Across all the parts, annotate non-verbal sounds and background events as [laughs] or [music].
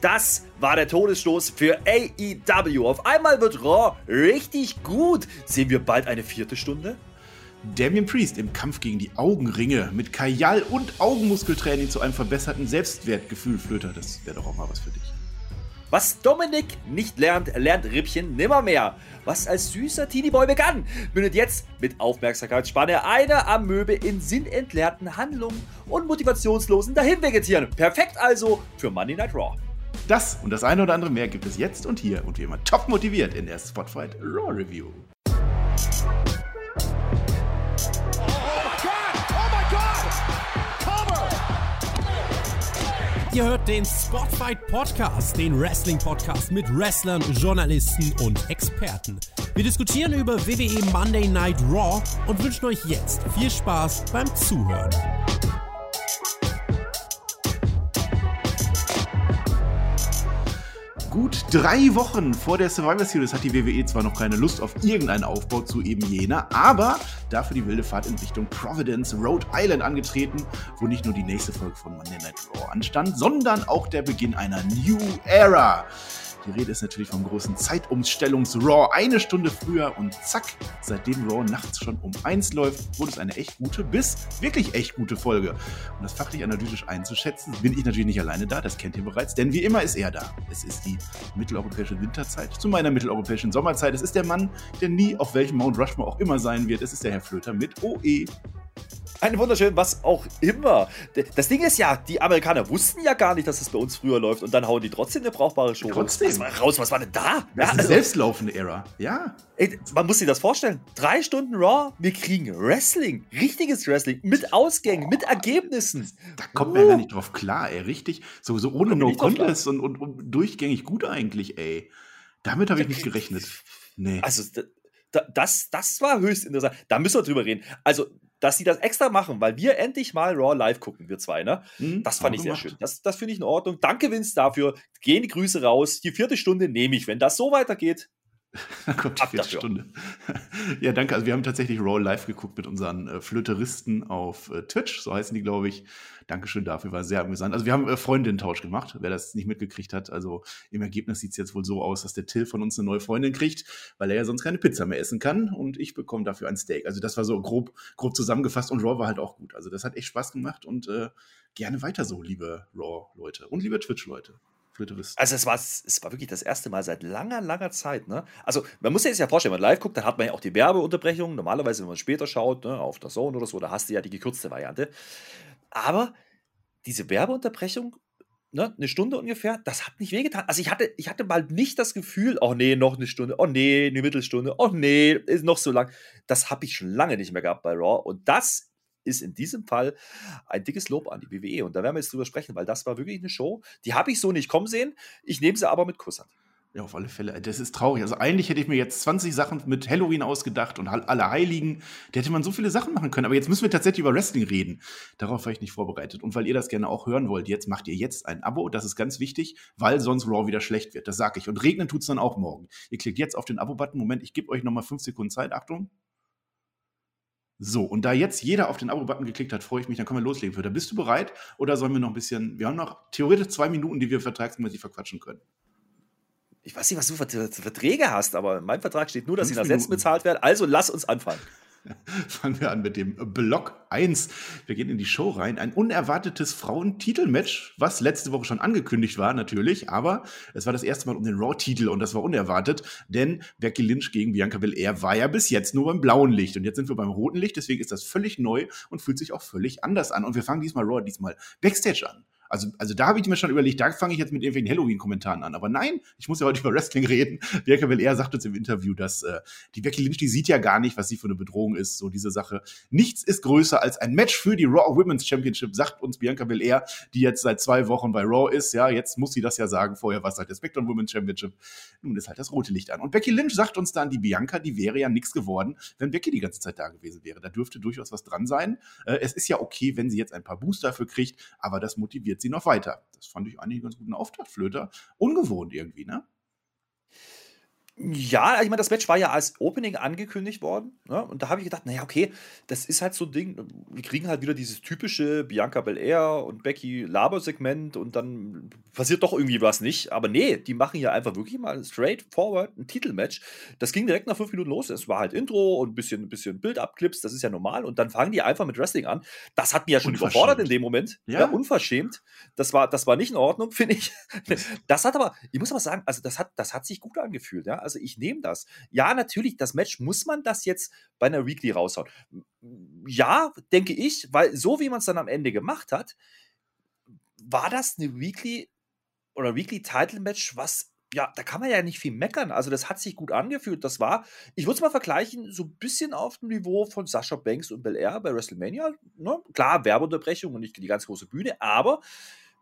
Das war der Todesstoß für AEW. Auf einmal wird Raw richtig gut. Sehen wir bald eine vierte Stunde? Damien Priest im Kampf gegen die Augenringe mit Kajal und Augenmuskeltraining zu einem verbesserten Selbstwertgefühl, Flöter. Das wäre doch auch mal was für dich. Was Dominik nicht lernt, lernt Rippchen nimmermehr. Was als süßer Teenie-Boy begann, mündet jetzt mit Aufmerksamkeitsspanne einer Amöbe in sinnentleerten Handlungen und motivationslosen Dahinvegetieren. Perfekt also für Monday Night Raw. Das und das eine oder andere mehr gibt es jetzt und hier und wie immer top motiviert in der Spotfight Raw Review. Ihr hört den Spotfight Podcast, den Wrestling Podcast mit Wrestlern, Journalisten und Experten. Wir diskutieren über WWE Monday Night Raw und wünschen euch jetzt viel Spaß beim Zuhören. Gut drei Wochen vor der Survivor Series hat die WWE zwar noch keine Lust auf irgendeinen Aufbau zu eben jener, aber dafür die wilde Fahrt in Richtung Providence, Rhode Island angetreten, wo nicht nur die nächste Folge von Monday Night Raw anstand, sondern auch der Beginn einer New Era. Die Rede ist natürlich vom großen Zeitumstellungs-Raw eine Stunde früher und zack, seitdem Raw nachts schon um eins läuft, wurde es eine echt gute bis wirklich echt gute Folge. Um das fachlich analytisch einzuschätzen, bin ich natürlich nicht alleine da, das kennt ihr bereits, denn wie immer ist er da. Es ist die mitteleuropäische Winterzeit zu meiner mitteleuropäischen Sommerzeit. Es ist der Mann, der nie auf welchem Mount Rushmore auch immer sein wird. Es ist der Herr Flöter mit OE. Einen wunderschönen, was auch immer. Das Ding ist ja, die Amerikaner wussten ja gar nicht, dass es bei uns früher läuft und dann hauen die trotzdem eine brauchbare Show trotzdem. Was war raus. Was war denn da? Das ja, ist eine also, selbstlaufende Ära, ja. Ey, man muss sich das vorstellen. Drei Stunden Raw, wir kriegen Wrestling, richtiges Wrestling, mit Ausgängen, oh, mit Ergebnissen. Da kommt man uh. ja nicht drauf klar, ey, richtig. So, so ohne No Contest und, und, und, durchgängig gut eigentlich, ey. Damit habe ich nicht gerechnet. Nee. Also, das, das war höchst interessant. Da müssen wir drüber reden. Also, dass sie das extra machen, weil wir endlich mal Raw live gucken, wir zwei, ne? Mhm, das fand ich sehr schön. Das, das finde ich in Ordnung. Danke, Vince, dafür. Gehen die Grüße raus. Die vierte Stunde nehme ich. Wenn das so weitergeht, da kommt die Ab vierte dafür. Stunde. [laughs] ja, danke. Also wir haben tatsächlich Raw live geguckt mit unseren äh, Flöteristen auf äh, Twitch, so heißen die, glaube ich. Dankeschön dafür, war sehr amüsant. Also wir haben äh, Freundinnen-Tausch gemacht, wer das nicht mitgekriegt hat. Also im Ergebnis sieht es jetzt wohl so aus, dass der Till von uns eine neue Freundin kriegt, weil er ja sonst keine Pizza mehr essen kann und ich bekomme dafür ein Steak. Also das war so grob, grob zusammengefasst und Raw war halt auch gut. Also das hat echt Spaß gemacht und äh, gerne weiter so, liebe Raw-Leute und liebe Twitch-Leute. Also es war, es war wirklich das erste Mal seit langer, langer Zeit. Ne? Also man muss sich das ja vorstellen, wenn man live guckt, dann hat man ja auch die Werbeunterbrechung. Normalerweise, wenn man später schaut, ne, auf der Zone oder so, da hast du ja die gekürzte Variante. Aber diese Werbeunterbrechung, ne, eine Stunde ungefähr, das hat nicht wehgetan. Also ich hatte, ich hatte mal nicht das Gefühl, oh nee, noch eine Stunde, oh nee, eine Mittelstunde, oh nee, ist noch so lang. Das habe ich schon lange nicht mehr gehabt bei Raw. Und das ist in diesem Fall ein dickes Lob an die WWE. Und da werden wir jetzt drüber sprechen, weil das war wirklich eine Show, die habe ich so nicht kommen sehen. Ich nehme sie aber mit Kusshand. Ja, auf alle Fälle. Das ist traurig. Also eigentlich hätte ich mir jetzt 20 Sachen mit Halloween ausgedacht und alle Heiligen. Da hätte man so viele Sachen machen können. Aber jetzt müssen wir tatsächlich über Wrestling reden. Darauf war ich nicht vorbereitet. Und weil ihr das gerne auch hören wollt, jetzt macht ihr jetzt ein Abo. Das ist ganz wichtig, weil sonst Raw wieder schlecht wird. Das sage ich. Und regnen tut es dann auch morgen. Ihr klickt jetzt auf den Abo-Button. Moment, ich gebe euch nochmal fünf Sekunden Zeit. Achtung. So, und da jetzt jeder auf den Abo-Button geklickt hat, freue ich mich, dann können wir loslegen. Für. Da bist du bereit oder sollen wir noch ein bisschen, wir haben noch theoretisch zwei Minuten, die wir vertragsmäßig verquatschen können. Ich weiß nicht, was du für Verträge hast, aber in meinem Vertrag steht nur, dass ich nach Sätzen bezahlt werde. Also lass uns anfangen. [laughs] Fangen wir an mit dem Block 1. Wir gehen in die Show rein. Ein unerwartetes Frauentitelmatch, was letzte Woche schon angekündigt war, natürlich, aber es war das erste Mal um den Raw-Titel und das war unerwartet, denn Becky Lynch gegen Bianca Belair war ja bis jetzt nur beim blauen Licht und jetzt sind wir beim roten Licht, deswegen ist das völlig neu und fühlt sich auch völlig anders an. Und wir fangen diesmal Raw, diesmal Backstage an. Also, also da habe ich mir schon überlegt, da fange ich jetzt mit irgendwelchen Halloween-Kommentaren an. Aber nein, ich muss ja heute über Wrestling reden. [laughs] Bianca Belair sagt uns im Interview, dass äh, die Becky Lynch, die sieht ja gar nicht, was sie für eine Bedrohung ist. So diese Sache. Nichts ist größer als ein Match für die Raw Women's Championship, sagt uns Bianca Belair, die jetzt seit zwei Wochen bei Raw ist. Ja, jetzt muss sie das ja sagen. Vorher war es halt der SmackDown Women's Championship. Nun ist halt das rote Licht an. Und Becky Lynch sagt uns dann, die Bianca, die wäre ja nichts geworden, wenn Becky die ganze Zeit da gewesen wäre. Da dürfte durchaus was dran sein. Äh, es ist ja okay, wenn sie jetzt ein paar Booster dafür kriegt, aber das motiviert sie noch weiter. Das fand ich eigentlich einen ganz guten Auftakt, Flöter. Ungewohnt irgendwie, ne? Ja, ich meine, das Match war ja als Opening angekündigt worden. Ne? Und da habe ich gedacht, naja, okay, das ist halt so ein Ding. Wir kriegen halt wieder dieses typische Bianca Belair und Becky Laber-Segment und dann passiert doch irgendwie was nicht. Aber nee, die machen ja einfach wirklich mal straight forward ein Titelmatch. Das ging direkt nach fünf Minuten los. Es war halt Intro und ein bisschen, ein bisschen Bild-Up-Clips, das ist ja normal. Und dann fangen die einfach mit Wrestling an. Das hat mich ja schon überfordert in dem Moment. Ja, ja unverschämt. Das war, das war nicht in Ordnung, [laughs] finde ich. Das hat aber, ich muss aber sagen, also das hat, das hat sich gut angefühlt. Ja? Also ich nehme das. Ja, natürlich, das Match muss man das jetzt bei einer Weekly raushauen. Ja, denke ich, weil so wie man es dann am Ende gemacht hat, war das eine Weekly oder Weekly Title Match, was ja, da kann man ja nicht viel meckern. Also, das hat sich gut angefühlt. Das war, ich würde es mal vergleichen, so ein bisschen auf dem Niveau von Sascha Banks und Bel Air bei WrestleMania. Ne? Klar, Werbeunterbrechung und nicht die ganz große Bühne, aber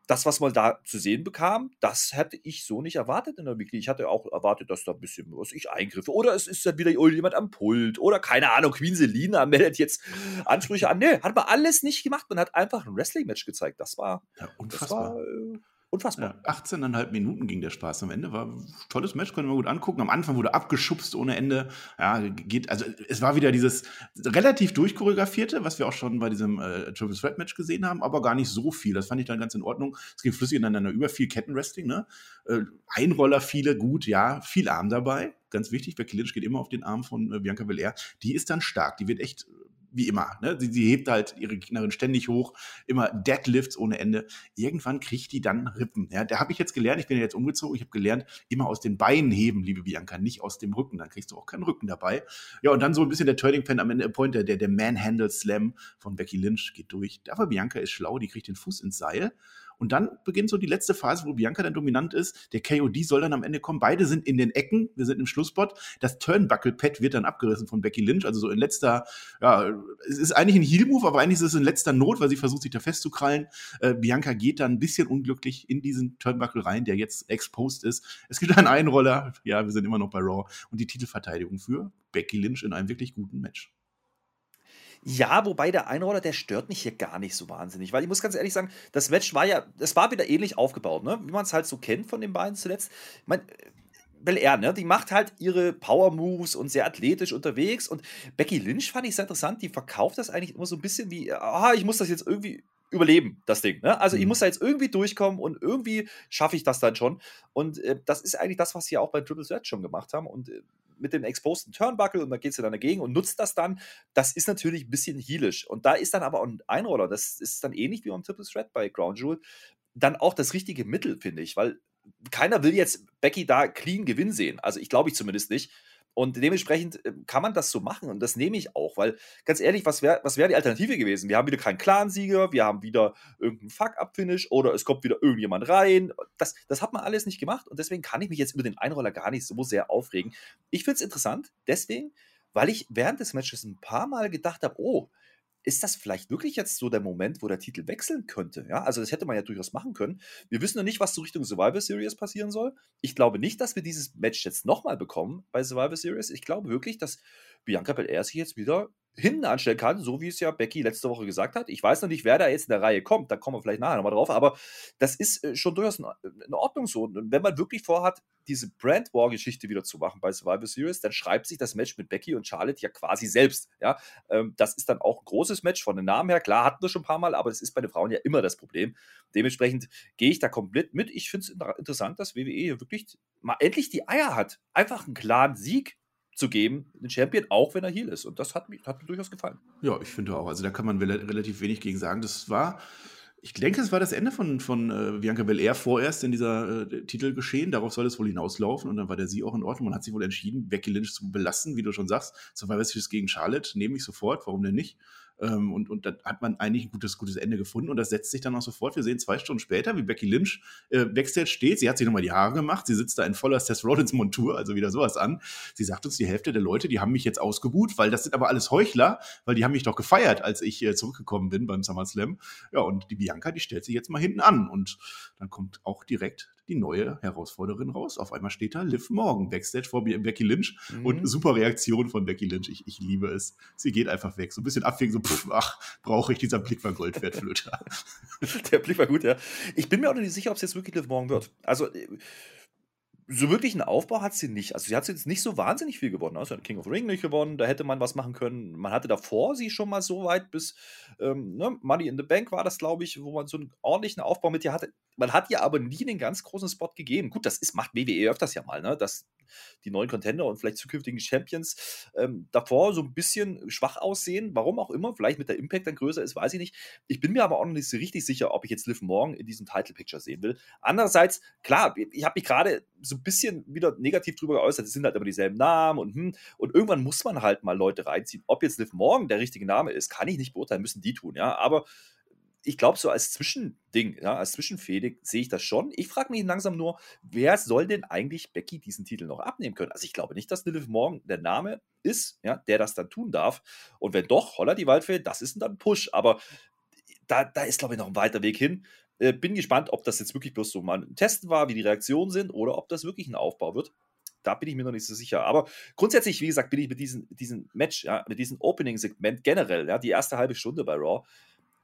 das, was man da zu sehen bekam, das hätte ich so nicht erwartet in der Weekly. Ich hatte auch erwartet, dass da ein bisschen was ich eingriffe. Oder es ist dann wieder jemand am Pult. Oder keine Ahnung, Queen Selina meldet jetzt Ansprüche an. Nee, hat man alles nicht gemacht. Man hat einfach ein Wrestling-Match gezeigt. Das war, ja, unfassbar. Das war, äh, Unfassbar. Ja, 18,5 Minuten ging der Spaß am Ende. War ein tolles Match, können wir gut angucken. Am Anfang wurde abgeschubst ohne Ende. Ja, geht, also es war wieder dieses relativ durchchoreografierte, was wir auch schon bei diesem äh, Triple Threat Match gesehen haben, aber gar nicht so viel. Das fand ich dann ganz in Ordnung. Es ging flüssig ineinander über, viel Kettenwrestling, ne? Äh, Einroller, viele gut, ja, viel Arm dabei. Ganz wichtig, Becky Lynch geht immer auf den Arm von äh, Bianca Belair. Die ist dann stark, die wird echt wie immer. Ne? Sie, sie, hebt halt ihre Gegnerin ständig hoch, immer Deadlifts ohne Ende. Irgendwann kriegt die dann Rippen. Ja? Da habe ich jetzt gelernt, ich bin ja jetzt umgezogen, ich habe gelernt, immer aus den Beinen heben, liebe Bianca, nicht aus dem Rücken. Dann kriegst du auch keinen Rücken dabei. Ja, und dann so ein bisschen der Turning Fan am Ende, Point, der, der Manhandle Slam von Becky Lynch geht durch. Aber Bianca ist schlau, die kriegt den Fuß ins Seil und dann beginnt so die letzte Phase, wo Bianca dann dominant ist. Der KOD soll dann am Ende kommen. Beide sind in den Ecken. Wir sind im Schlussspot. Das Turnbuckle-Pad wird dann abgerissen von Becky Lynch. Also so in letzter, ja, es ist eigentlich ein Heel-Move, aber eigentlich ist es in letzter Not, weil sie versucht, sich da festzukrallen. Äh, Bianca geht dann ein bisschen unglücklich in diesen Turnbuckle rein, der jetzt exposed ist. Es gibt einen Einroller. Ja, wir sind immer noch bei Raw. Und die Titelverteidigung für Becky Lynch in einem wirklich guten Match. Ja, wobei der Einroller, der stört mich hier gar nicht so wahnsinnig, weil ich muss ganz ehrlich sagen, das Match war ja, es war wieder ähnlich aufgebaut, ne? wie man es halt so kennt von den beiden zuletzt. Ich mein, Bel Air, ne? Die macht halt ihre Power Moves und sehr athletisch unterwegs. Und Becky Lynch fand ich sehr interessant. Die verkauft das eigentlich immer so ein bisschen wie, ah, ich muss das jetzt irgendwie überleben, das Ding. Ne? Also ich mhm. muss da jetzt irgendwie durchkommen und irgendwie schaffe ich das dann schon. Und äh, das ist eigentlich das, was sie auch bei Triple Threat schon gemacht haben. Und äh, mit dem exposten Turnbuckle und dann geht sie dann dagegen und nutzt das dann. Das ist natürlich ein bisschen heelisch. Und da ist dann aber ein Einroller, das ist dann ähnlich wie beim Triple Threat bei Ground Jewel, dann auch das richtige Mittel, finde ich, weil keiner will jetzt Becky da clean Gewinn sehen. Also ich glaube ich zumindest nicht. Und dementsprechend äh, kann man das so machen und das nehme ich auch, weil ganz ehrlich, was wäre was wär die Alternative gewesen? Wir haben wieder keinen Clan-Sieger, wir haben wieder irgendeinen Fuck-Up-Finish oder es kommt wieder irgendjemand rein. Das, das hat man alles nicht gemacht und deswegen kann ich mich jetzt über den Einroller gar nicht so sehr aufregen. Ich finde es interessant, deswegen, weil ich während des Matches ein paar Mal gedacht habe, oh, ist das vielleicht wirklich jetzt so der Moment, wo der Titel wechseln könnte? Ja, also das hätte man ja durchaus machen können. Wir wissen noch nicht, was so Richtung Survivor Series passieren soll. Ich glaube nicht, dass wir dieses Match jetzt nochmal bekommen bei Survivor Series. Ich glaube wirklich, dass Bianca Belair sich jetzt wieder hinten anstellen kann, so wie es ja Becky letzte Woche gesagt hat. Ich weiß noch nicht, wer da jetzt in der Reihe kommt, da kommen wir vielleicht nachher nochmal drauf, aber das ist äh, schon durchaus in Ordnung so. Und wenn man wirklich vorhat, diese Brand War Geschichte wieder zu machen bei Survivor Series, dann schreibt sich das Match mit Becky und Charlotte ja quasi selbst. Ja, ähm, das ist dann auch ein großes Match von den Namen her. Klar, hatten wir schon ein paar Mal, aber es ist bei den Frauen ja immer das Problem. Dementsprechend gehe ich da komplett mit. Ich finde es interessant, dass WWE hier wirklich mal endlich die Eier hat, einfach einen klaren Sieg zu geben, den Champion, auch wenn er Heal ist. Und das hat, hat mir durchaus gefallen. Ja, ich finde auch. Also da kann man relativ wenig gegen sagen. Das war, ich denke, es war das Ende von, von äh, Bianca Belair vorerst in dieser äh, Titel geschehen. Darauf soll es wohl hinauslaufen. Und dann war der Sie auch in Ordnung. Man hat sich wohl entschieden, Becky Lynch zu belassen, wie du schon sagst. Survivor Series gegen Charlotte nehme ich sofort. Warum denn nicht? Ähm, und, und da hat man eigentlich ein gutes, gutes Ende gefunden und das setzt sich dann auch sofort. Wir sehen zwei Stunden später, wie Becky Lynch äh, Backstage steht. Sie hat sich nochmal die Haare gemacht. Sie sitzt da in voller Seth Rollins Montur, also wieder sowas an. Sie sagt uns, die Hälfte der Leute, die haben mich jetzt ausgebuht, weil das sind aber alles Heuchler, weil die haben mich doch gefeiert, als ich äh, zurückgekommen bin beim SummerSlam. Ja, und die Bianca, die stellt sich jetzt mal hinten an und dann kommt auch direkt die neue Herausforderin raus. Auf einmal steht da Liv Morgan backstage vor Becky Lynch mhm. und super Reaktion von Becky Lynch. Ich, ich liebe es. Sie geht einfach weg. So ein bisschen abwägen, so, pff, ach, brauche ich dieser Blick war Gold wert, Flöter. [laughs] Der Blick war gut, ja. Ich bin mir auch nicht sicher, ob es jetzt wirklich Liv Morgan wird. Also, so wirklich einen Aufbau hat sie nicht. Also sie hat jetzt nicht so wahnsinnig viel gewonnen. Also King of the Ring nicht gewonnen, da hätte man was machen können. Man hatte davor sie schon mal so weit bis ähm, ne, Money in the Bank war das, glaube ich, wo man so einen ordentlichen Aufbau mit ihr hatte. Man hat ihr aber nie einen ganz großen Spot gegeben. Gut, das ist, macht WWE öfters ja mal, ne? dass die neuen Contender und vielleicht zukünftigen Champions ähm, davor so ein bisschen schwach aussehen. Warum auch immer, vielleicht mit der Impact dann größer ist, weiß ich nicht. Ich bin mir aber auch noch nicht so richtig sicher, ob ich jetzt Liv Morgan in diesem Title Picture sehen will. Andererseits, klar, ich habe mich gerade so ein bisschen wieder negativ drüber geäußert. Es sind halt immer dieselben Namen und hm, und irgendwann muss man halt mal Leute reinziehen. Ob jetzt Liv Morgan der richtige Name ist, kann ich nicht beurteilen, müssen die tun, ja. Aber ich glaube, so als Zwischending, ja, als Zwischenfähig sehe ich das schon. Ich frage mich langsam nur, wer soll denn eigentlich Becky diesen Titel noch abnehmen können? Also ich glaube nicht, dass Liv Morgan der Name ist, ja, der das dann tun darf. Und wenn doch, holla die Waldfee, das ist dann Push. Aber da, da ist, glaube ich, noch ein weiter Weg hin. Äh, bin gespannt, ob das jetzt wirklich bloß so mal ein Test war, wie die Reaktionen sind, oder ob das wirklich ein Aufbau wird. Da bin ich mir noch nicht so sicher. Aber grundsätzlich, wie gesagt, bin ich mit diesem, diesem Match, ja, mit diesem Opening-Segment generell, ja, die erste halbe Stunde bei Raw,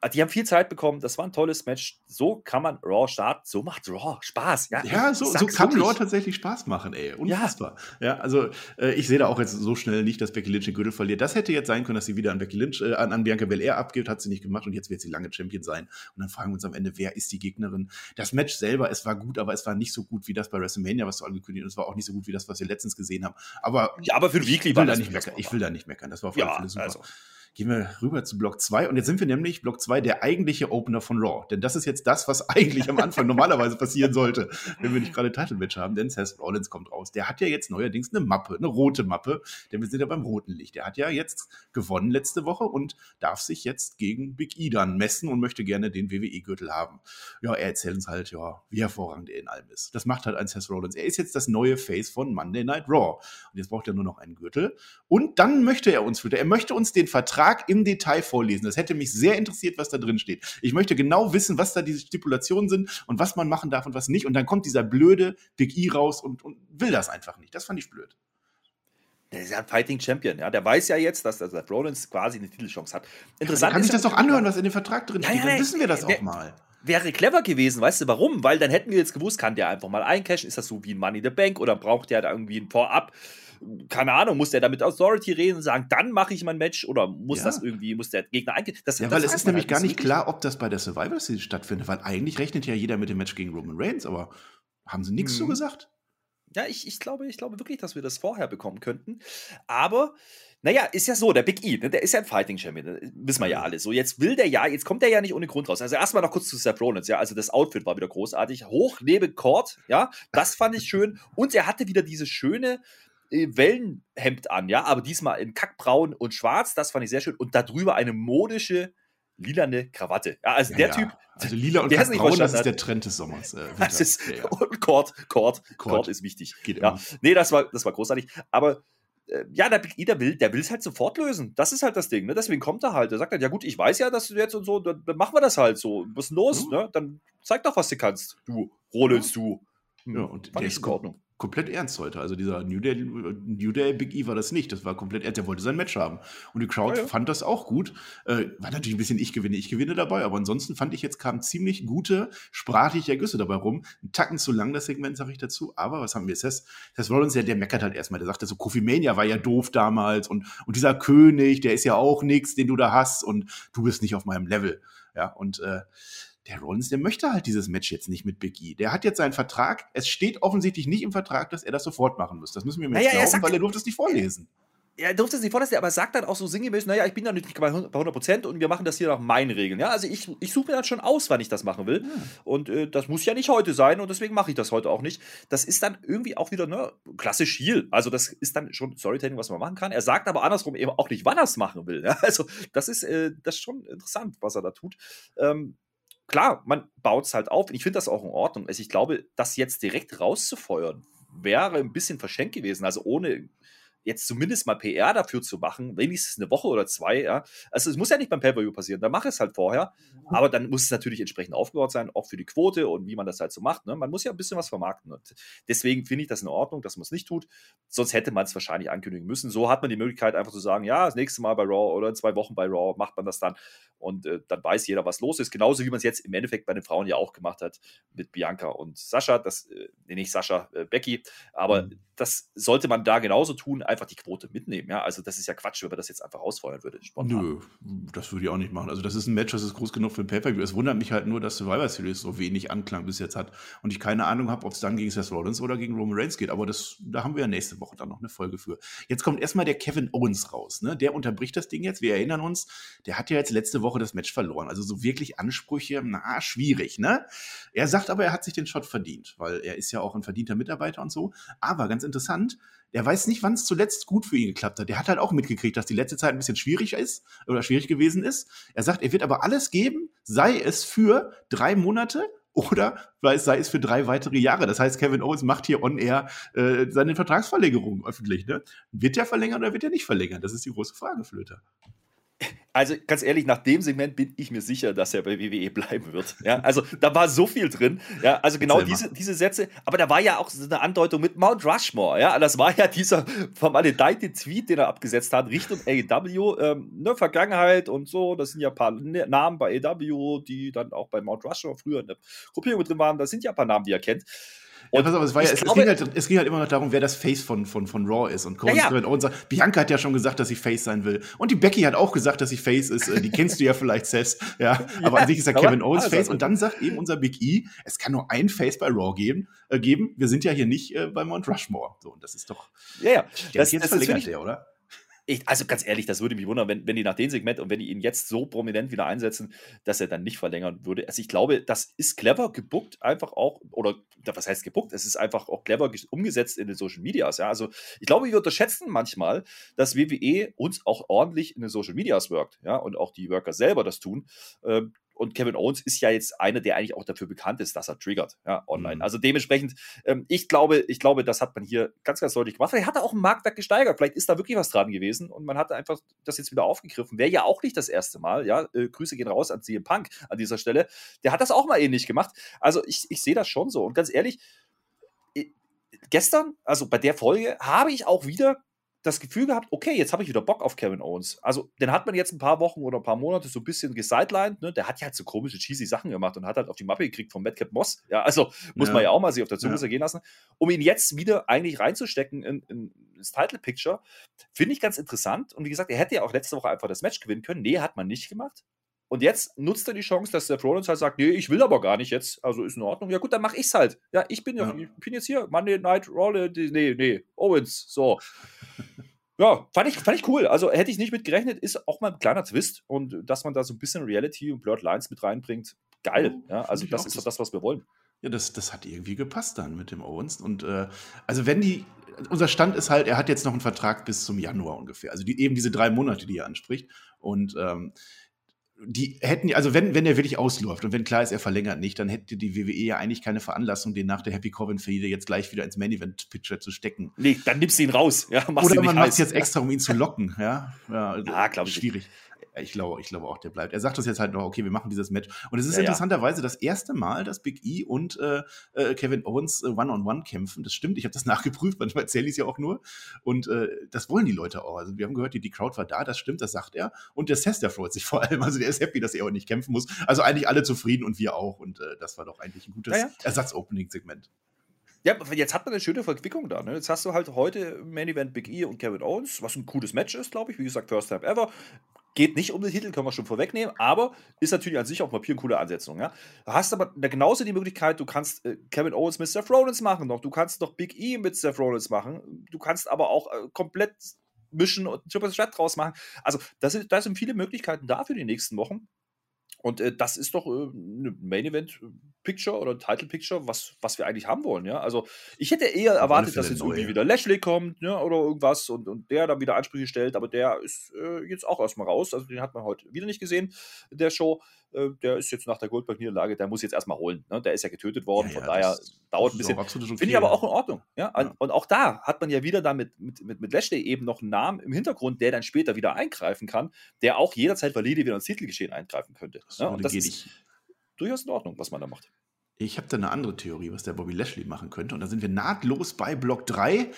die haben viel Zeit bekommen, das war ein tolles Match. So kann man Raw starten, so macht Raw Spaß. Ja, ja so, so kann. Raw tatsächlich Spaß machen, ey. Unfassbar. Ja, ja also äh, ich sehe da auch jetzt so schnell nicht, dass Becky Lynch den Gürtel verliert. Das hätte jetzt sein können, dass sie wieder an Becky Lynch, äh, an, an Bianca Belair abgibt, hat sie nicht gemacht und jetzt wird sie lange Champion sein. Und dann fragen wir uns am Ende, wer ist die Gegnerin? Das Match selber, es war gut, aber es war nicht so gut wie das bei WrestleMania, was du angekündigt hast. Es war auch nicht so gut wie das, was wir letztens gesehen haben. Aber, ja, aber für den Weekly ich will da nicht meckern. Ich will da nicht meckern. Das war auf jeden Fall super. Also. Gehen wir rüber zu Block 2 und jetzt sind wir nämlich Block 2 der eigentliche Opener von Raw. Denn das ist jetzt das, was [laughs] eigentlich am Anfang normalerweise passieren sollte, wenn wir nicht gerade Title Match haben, denn Seth Rollins kommt raus. Der hat ja jetzt neuerdings eine Mappe, eine rote Mappe, denn wir sind ja beim roten Licht. Der hat ja jetzt gewonnen letzte Woche und darf sich jetzt gegen Big E dann messen und möchte gerne den WWE-Gürtel haben. Ja, er erzählt uns halt, ja, wie hervorragend er in allem ist. Das macht halt ein Seth Rollins. Er ist jetzt das neue Face von Monday Night Raw. Und jetzt braucht er nur noch einen Gürtel. Und dann möchte er uns füttern. Er möchte uns den Vertrag Vertrag im Detail vorlesen. Das hätte mich sehr interessiert, was da drin steht. Ich möchte genau wissen, was da diese Stipulationen sind und was man machen darf und was nicht. Und dann kommt dieser blöde Big E raus und, und will das einfach nicht. Das fand ich blöd. Der ist ja ein Fighting Champion, ja. Der weiß ja jetzt, dass der Seth Rollins quasi eine Titelchance hat. Interessant ja, kann sich das doch anhören, was in dem Vertrag drin steht. Ja, ja, dann wissen wir das auch mal wäre clever gewesen, weißt du warum? Weil dann hätten wir jetzt gewusst, kann der einfach mal eincashen, ist das so wie ein Money in the Bank oder braucht der da irgendwie ein Vorab keine Ahnung, muss der da mit Authority reden und sagen, dann mache ich mein Match oder muss ja. das irgendwie, muss der Gegner eingehen? Das, ja, das weil es ist nämlich halt gar nicht klar, ob das bei der Survivor Series stattfindet, weil eigentlich rechnet ja jeder mit dem Match gegen Roman Reigns, aber haben sie nichts hm. so gesagt? Ja, ich, ich, glaube, ich glaube wirklich, dass wir das vorher bekommen könnten. Aber, naja, ist ja so, der Big E, ne, der ist ja ein Fighting Champion, wissen wir ja mhm. alle. So, jetzt will der ja, jetzt kommt der ja nicht ohne Grund raus. Also erstmal noch kurz zu Seth Rollins, ja, also das Outfit war wieder großartig. Hoch neben Court, ja, das fand ich schön. Und er hatte wieder diese schöne, Wellenhemd an, ja, aber diesmal in Kackbraun und Schwarz, das fand ich sehr schön. Und darüber eine modische lilane Krawatte. Ja, also ja, der ja. Typ. Also lila und Kackbraun, das ist der Trend des Sommers. Äh, das ist, [laughs] Und Kord, Kord, Kord ist wichtig. Geht ja. Nee, das war, das war großartig. Aber äh, ja, der Big der will, der will es halt sofort lösen. Das ist halt das Ding, ne? Deswegen kommt er halt. Er sagt halt, ja gut, ich weiß ja, dass du jetzt und so, dann, dann machen wir das halt so. Was ist los, mhm. ne? Dann zeig doch, was du kannst, du Rollins, du. Hm. Ja, und der ist Ordnung komplett ernst heute. Also dieser New Day, New Day Big E war das nicht. Das war komplett ernst. Der wollte sein Match haben. Und die Crowd ja, ja. fand das auch gut. Äh, war natürlich ein bisschen Ich gewinne, ich gewinne dabei. Aber ansonsten fand ich jetzt kamen ziemlich gute sprachliche Ergüsse dabei rum. Ein Tacken zu lang das Segment, sage ich dazu. Aber was haben wir? Seth, Seth Rollins, der, der meckert halt erstmal. Der sagte so, Kofi Mania war ja doof damals. Und, und dieser König, der ist ja auch nichts, den du da hast. Und du bist nicht auf meinem Level. Ja, und äh, der Rollins, der möchte halt dieses Match jetzt nicht mit Big E. Der hat jetzt seinen Vertrag. Es steht offensichtlich nicht im Vertrag, dass er das sofort machen muss. Das müssen wir mir jetzt naja, glauben, weil er durfte es nicht vorlesen. Er durfte es nicht vorlesen, aber sagt dann auch so sinngemäß, naja, ich bin da nicht bei 100% und wir machen das hier nach meinen Regeln. Ja, also ich, ich suche mir dann schon aus, wann ich das machen will. Ja. Und äh, das muss ja nicht heute sein und deswegen mache ich das heute auch nicht. Das ist dann irgendwie auch wieder, ne, klassisch Heal. Also das ist dann schon Storytelling, was man machen kann. Er sagt aber andersrum eben auch nicht, wann er es machen will. Ja? Also das ist, äh, das ist schon interessant, was er da tut. Ähm, klar, man baut es halt auf. Ich finde das auch in Ordnung. Also ich glaube, das jetzt direkt rauszufeuern, wäre ein bisschen verschenkt gewesen. Also ohne jetzt zumindest mal PR dafür zu machen, wenigstens eine Woche oder zwei, ja. Also es muss ja nicht beim Pay-Per-View passieren, dann mach es halt vorher. Mhm. Aber dann muss es natürlich entsprechend aufgebaut sein, auch für die Quote und wie man das halt so macht. Ne? Man muss ja ein bisschen was vermarkten. Und deswegen finde ich das in Ordnung, dass man es nicht tut. Sonst hätte man es wahrscheinlich ankündigen müssen. So hat man die Möglichkeit, einfach zu sagen, ja, das nächste Mal bei Raw oder in zwei Wochen bei Raw macht man das dann. Und äh, dann weiß jeder, was los ist. Genauso wie man es jetzt im Endeffekt bei den Frauen ja auch gemacht hat mit Bianca und Sascha. Das, äh, nicht Sascha, äh, Becky. Aber mhm. das sollte man da genauso tun, einfach die Quote mitnehmen. Ja, also das ist ja Quatsch, wenn man das jetzt einfach ausfeuern würde. Spontan. Nö, das würde ich auch nicht machen. Also das ist ein Match, das ist groß genug für ein Pay-Per-View. Es wundert mich halt nur, dass Survivor Series so wenig Anklang bis jetzt hat und ich keine Ahnung habe, ob es dann gegen Seth Rollins oder gegen Roman Reigns geht. Aber das, da haben wir ja nächste Woche dann noch eine Folge für. Jetzt kommt erstmal der Kevin Owens raus. Ne? Der unterbricht das Ding jetzt. Wir erinnern uns, der hat ja jetzt letzte Woche das Match verloren. Also so wirklich Ansprüche, na, schwierig. Ne? Er sagt aber, er hat sich den Shot verdient, weil er ist ja auch ein verdienter Mitarbeiter und so. Aber ganz interessant, der weiß nicht, wann es zuletzt gut für ihn geklappt hat. Der hat halt auch mitgekriegt, dass die letzte Zeit ein bisschen schwierig ist oder schwierig gewesen ist. Er sagt, er wird aber alles geben, sei es für drei Monate oder sei es für drei weitere Jahre. Das heißt, Kevin Owens macht hier on air äh, seine Vertragsverlängerung öffentlich. Ne? Wird er verlängern oder wird er nicht verlängern? Das ist die große Frage, Flöter also ganz ehrlich, nach dem Segment bin ich mir sicher, dass er bei WWE bleiben wird. Ja, also da war so viel drin. Ja, also genau diese, diese Sätze. Aber da war ja auch so eine Andeutung mit Mount Rushmore. Ja, das war ja dieser vermaledeite Tweet, den er abgesetzt hat Richtung AEW. Ähm, ne, Vergangenheit und so. Das sind ja ein paar Namen bei AEW, die dann auch bei Mount Rushmore früher in der Gruppierung drin waren. Das sind ja ein paar Namen, die er kennt. Ja, pass auf, es, war ja, es, glaube, ging halt, es, ging halt, immer noch darum, wer das Face von, von, von Raw ist. Und Cohen ja, ja. und sagt, Bianca hat ja schon gesagt, dass sie Face sein will. Und die Becky hat auch gesagt, dass sie Face ist. Äh, die kennst du ja vielleicht, Seth. Ja, [laughs] aber ja, an sich ist ja Kevin Owens Face. Und dann sagt eben unser Big E, es kann nur ein Face bei Raw geben. Äh, geben. Wir sind ja hier nicht äh, bei Mount Rushmore. So, und das ist doch. Ja, ja. Das, jetzt das verlängert der, oder? Ich, also ganz ehrlich, das würde mich wundern, wenn, wenn die nach dem Segment und wenn die ihn jetzt so prominent wieder einsetzen, dass er dann nicht verlängern würde. Also ich glaube, das ist clever gebuckt, einfach auch, oder was heißt gebuckt? Es ist einfach auch clever umgesetzt in den Social Medias. Ja? Also ich glaube, wir unterschätzen manchmal, dass WWE uns auch ordentlich in den Social Medias wirkt, ja, und auch die Worker selber das tun. Ähm, und Kevin Owens ist ja jetzt einer, der eigentlich auch dafür bekannt ist, dass er triggert, ja, online. Mhm. Also dementsprechend, ähm, ich glaube, ich glaube, das hat man hier ganz, ganz deutlich gemacht. Vielleicht hat er auch einen Marktwert gesteigert, vielleicht ist da wirklich was dran gewesen und man hat einfach das jetzt wieder aufgegriffen. Wäre ja auch nicht das erste Mal, ja. Äh, Grüße gehen raus an CM Punk an dieser Stelle. Der hat das auch mal ähnlich gemacht. Also ich, ich sehe das schon so. Und ganz ehrlich, gestern, also bei der Folge, habe ich auch wieder das Gefühl gehabt, okay, jetzt habe ich wieder Bock auf Kevin Owens. Also, den hat man jetzt ein paar Wochen oder ein paar Monate so ein bisschen gesidelined. Ne? Der hat ja halt so komische, cheesy Sachen gemacht und hat halt auf die Mappe gekriegt von Madcap Moss. Ja, also muss ja. man ja auch mal sich auf der Zunge ja. gehen lassen. Um ihn jetzt wieder eigentlich reinzustecken in, in das Title Picture, finde ich ganz interessant. Und wie gesagt, er hätte ja auch letzte Woche einfach das Match gewinnen können. Nee, hat man nicht gemacht. Und jetzt nutzt er die Chance, dass der Rollins halt sagt, nee, ich will aber gar nicht jetzt, also ist in Ordnung. Ja gut, dann mache ich's halt. Ja, ich bin ja, ich bin jetzt hier, Monday Night Rollins, nee, nee, Owens, so. Ja, fand ich, fand ich cool. Also hätte ich nicht mit gerechnet, ist auch mal ein kleiner Twist und dass man da so ein bisschen Reality und Blurred Lines mit reinbringt, geil. Ja, also das ist doch das, was wir wollen. Ja, das, das hat irgendwie gepasst dann mit dem Owens. Und äh, also wenn die, unser Stand ist halt, er hat jetzt noch einen Vertrag bis zum Januar ungefähr. Also die, eben diese drei Monate, die er anspricht. Und ähm, die hätten, also wenn, wenn er wirklich ausläuft und wenn klar ist, er verlängert nicht, dann hätte die WWE ja eigentlich keine Veranlassung, den nach der Happy Corbin Fehde jetzt gleich wieder ins Main Event Pitcher zu stecken. Nee, dann nimmst du ihn raus. Ja, Oder man macht es jetzt extra, um ihn zu locken. Ja, ja, ja glaube ich. Schwierig. Nicht. Ich glaube, ich glaube auch, der bleibt. Er sagt das jetzt halt noch, okay, wir machen dieses Match. Und es ist ja, interessanterweise das erste Mal, dass Big E und äh, äh Kevin Owens One-on-One -on -one kämpfen. Das stimmt, ich habe das [laughs] nachgeprüft, manchmal erzähle ich es ja auch nur. Und äh, das wollen die Leute auch. Also wir haben gehört, die, die Crowd war da, das stimmt, das sagt er. Und der Seth, der freut sich [laughs] vor allem. Also der ist happy, dass er auch nicht kämpfen muss. Also eigentlich alle zufrieden und wir auch. Und äh, das war doch eigentlich ein gutes ja, ja. Ersatz-Opening-Segment. Ja, jetzt hat man eine schöne Verquickung da. Ne? Jetzt hast du halt heute Main Event Big E und Kevin Owens, was ein cooles Match ist, glaube ich. Wie gesagt, First Time Ever. Geht nicht um den Titel, können wir schon vorwegnehmen, aber ist natürlich an sich auch Papier eine coole Ansetzung. Ja? Du hast aber genauso die Möglichkeit, du kannst äh, Kevin Owens mit Seth Rollins machen noch, du kannst noch Big E mit Seth Rollins machen, du kannst aber auch äh, komplett mischen und Triple Threat draus machen. Also, das ist, da sind viele Möglichkeiten da für die nächsten Wochen. Und äh, das ist doch äh, ein Main Event Picture oder Title Picture, was, was wir eigentlich haben wollen, ja. Also ich hätte eher erwartet, dass jetzt irgendwie wieder Lashley kommt, ja, oder irgendwas und, und der dann wieder Ansprüche stellt, aber der ist äh, jetzt auch erstmal raus. Also den hat man heute wieder nicht gesehen der Show. Äh, der ist jetzt nach der Goldberg-Niederlage, der muss jetzt erstmal holen. Ne? Der ist ja getötet worden, ja, von daher dauert ein bisschen. Okay, Finde ich aber auch in Ordnung. Ja? ja? Und auch da hat man ja wieder damit mit, mit, mit Lashley eben noch einen Namen im Hintergrund, der dann später wieder eingreifen kann, der auch jederzeit valide wieder ins Titelgeschehen eingreifen könnte. Das, ja? Und das ist durchaus in Ordnung, was man da macht. Ich habe da eine andere Theorie, was der Bobby Lashley machen könnte. Und da sind wir nahtlos bei Block 3,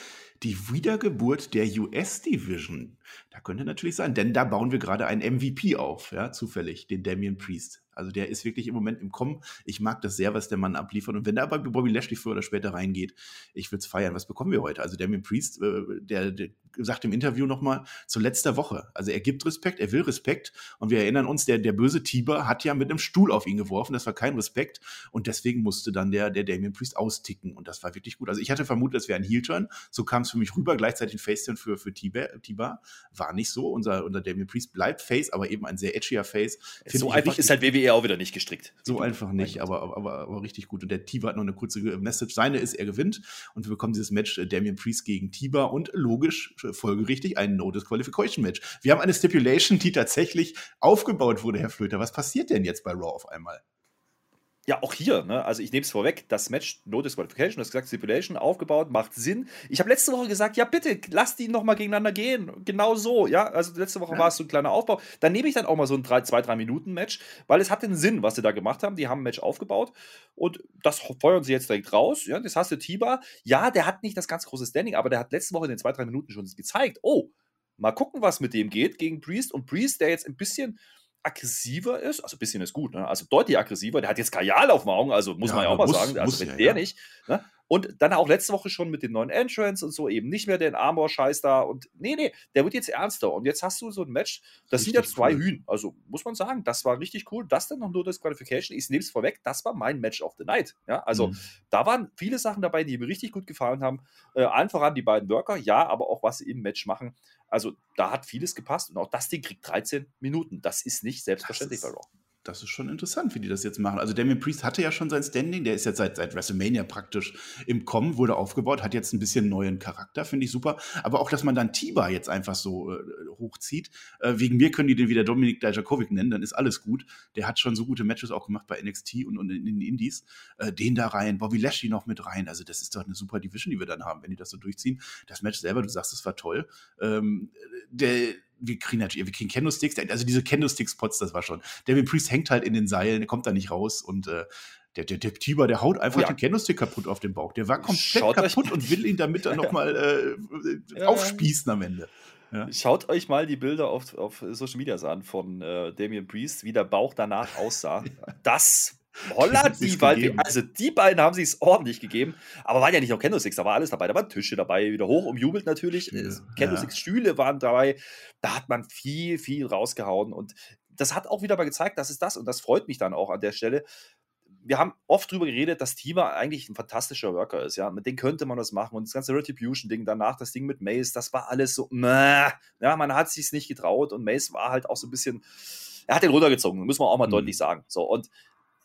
die Wiedergeburt der US-Division. Da könnte natürlich sein, denn da bauen wir gerade einen MVP auf, ja, zufällig, den Damian Priest. Also der ist wirklich im Moment im Kommen. Ich mag das sehr, was der Mann abliefert. Und wenn da bei Bobby Lashley früher oder später reingeht, ich würde es feiern. Was bekommen wir heute? Also Damien Priest, äh, der, der sagt im Interview nochmal zu letzter Woche. Also er gibt Respekt, er will Respekt. Und wir erinnern uns, der, der böse Tiber hat ja mit einem Stuhl auf ihn geworfen. Das war kein Respekt. Und deswegen musste dann der, der Damien Priest austicken. Und das war wirklich gut. Also ich hatte vermutet, es wäre ein Heel-Turn. So kam es für mich rüber. Gleichzeitig ein Face-Turn für, für Tiber, Tiber. War nicht so. Unser, unser Damien Priest bleibt Face, aber eben ein sehr edgier Face. So einfach ist halt WWE auch wieder nicht gestrickt. So einfach nicht, aber, aber, aber, richtig gut. Und der Tiber hat noch eine kurze Message. Seine ist, er gewinnt. Und wir bekommen dieses Match äh, Damien Priest gegen Tiber und logisch, äh, folgerichtig, ein No-Disqualification-Match. Wir haben eine Stipulation, die tatsächlich aufgebaut wurde, Herr Flöter. Was passiert denn jetzt bei Raw auf einmal? Ja, auch hier, ne? also ich nehme es vorweg, das Match No Disqualification, das gesagt Stipulation aufgebaut, macht Sinn. Ich habe letzte Woche gesagt, ja bitte, lasst die nochmal gegeneinander gehen. Genau so, ja. Also letzte Woche ja. war es so ein kleiner Aufbau. Dann nehme ich dann auch mal so ein 2-3 Minuten Match, weil es hat den Sinn, was sie da gemacht haben. Die haben ein Match aufgebaut und das feuern sie jetzt direkt raus. Ja, das hast du Tiba. Ja, der hat nicht das ganz große Standing, aber der hat letzte Woche in den 2-3 Minuten schon gezeigt, oh, mal gucken, was mit dem geht gegen Priest. Und Priest, der jetzt ein bisschen aggressiver ist, also ein bisschen ist gut, ne? also deutlich aggressiver, der hat jetzt Kajal auf dem Augen, also muss ja, man ja auch mal muss, sagen, also wenn ja, der ja. nicht, ne? Und dann auch letzte Woche schon mit den neuen Entrance und so eben nicht mehr den Armor-Scheiß da. Und nee, nee, der wird jetzt ernster. Und jetzt hast du so ein Match, das richtig sind ja zwei cool. Hühn. Also muss man sagen, das war richtig cool. Das dann noch nur das Qualification. Ich nehme es vorweg, das war mein Match of the Night. Ja, also mhm. da waren viele Sachen dabei, die mir richtig gut gefallen haben. Äh, einfach an die beiden Worker, ja, aber auch was sie im Match machen. Also da hat vieles gepasst. Und auch das Ding kriegt 13 Minuten. Das ist nicht selbstverständlich bei Raw das ist schon interessant, wie die das jetzt machen. Also Damien Priest hatte ja schon sein Standing, der ist jetzt seit, seit WrestleMania praktisch im Kommen, wurde aufgebaut, hat jetzt ein bisschen neuen Charakter, finde ich super. Aber auch, dass man dann Tiba jetzt einfach so äh, hochzieht. Äh, wegen mir können die den wieder Dominik Dijakovic nennen, dann ist alles gut. Der hat schon so gute Matches auch gemacht bei NXT und, und in, in den Indies. Äh, den da rein, Bobby Lashley noch mit rein. Also das ist doch eine super Division, die wir dann haben, wenn die das so durchziehen. Das Match selber, du sagst, es war toll. Ähm, der wir kriegen natürlich, wir kriegen Candlesticks, also diese Candlestick-Spots, das war schon. Devin Priest hängt halt in den Seilen, der kommt da nicht raus und äh, der, der, der Tiber, der haut einfach ja. den Candlestick kaputt auf den Bauch. Der war komplett Schaut kaputt und will ihn damit dann [laughs] nochmal äh, ja. aufspießen am Ende. Ja. Schaut euch mal die Bilder auf, auf Social Media an von äh, Damien Priest, wie der Bauch danach aussah. [laughs] Das Holla, die beiden, also die beiden haben sich es ordentlich gegeben, aber waren ja nicht nur Candlesticks, da war alles dabei, da waren Tische dabei, wieder hoch umjubelt natürlich, Stühle, Candlesticks, ja. Stühle waren dabei, da hat man viel, viel rausgehauen und das hat auch wieder mal gezeigt, dass es das und das freut mich dann auch an der Stelle. Wir haben oft darüber geredet, dass Tima eigentlich ein fantastischer Worker ist, ja, mit dem könnte man das machen und das ganze Retribution-Ding, danach das Ding mit Mace, das war alles so, mäh. ja, man hat sich nicht getraut und Mace war halt auch so ein bisschen, er hat den runtergezogen, müssen wir auch mal mhm. deutlich sagen, so und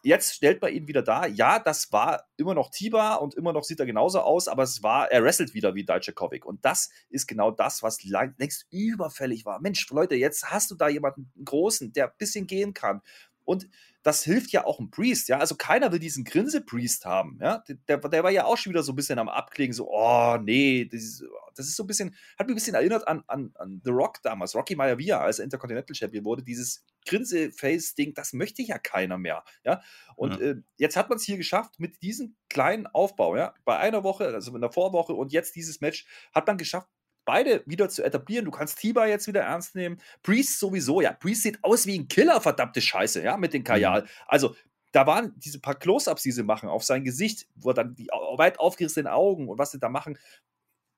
jetzt stellt man ihn wieder da. Ja, das war immer noch Tiba und immer noch sieht er genauso aus, aber es war, er wrestelt wieder wie Dijakovic. Und das ist genau das, was längst überfällig war. Mensch, Leute, jetzt hast du da jemanden großen, der ein bisschen gehen kann. Und das hilft ja auch ein Priest, ja. Also keiner will diesen Grinse-Priest haben, ja. Der, der war ja auch schon wieder so ein bisschen am Abklingen, so, oh, nee, das ist, das ist so ein bisschen, hat mich ein bisschen erinnert an, an, an The Rock damals, Rocky Maivia, als er Intercontinental Champion wurde, dieses Grinse-Face-Ding, das möchte ja keiner mehr, ja. Und ja. Äh, jetzt hat man es hier geschafft, mit diesem kleinen Aufbau, ja, bei einer Woche, also in der Vorwoche und jetzt dieses Match, hat man geschafft, beide wieder zu etablieren. Du kannst Tiba jetzt wieder ernst nehmen. Priest sowieso, ja. Priest sieht aus wie ein Killer, verdammte Scheiße, ja, mit den Kajal. Mhm. Also, da waren diese paar Close-Ups, die sie machen auf sein Gesicht, wo dann die weit aufgerissenen Augen und was sie da machen.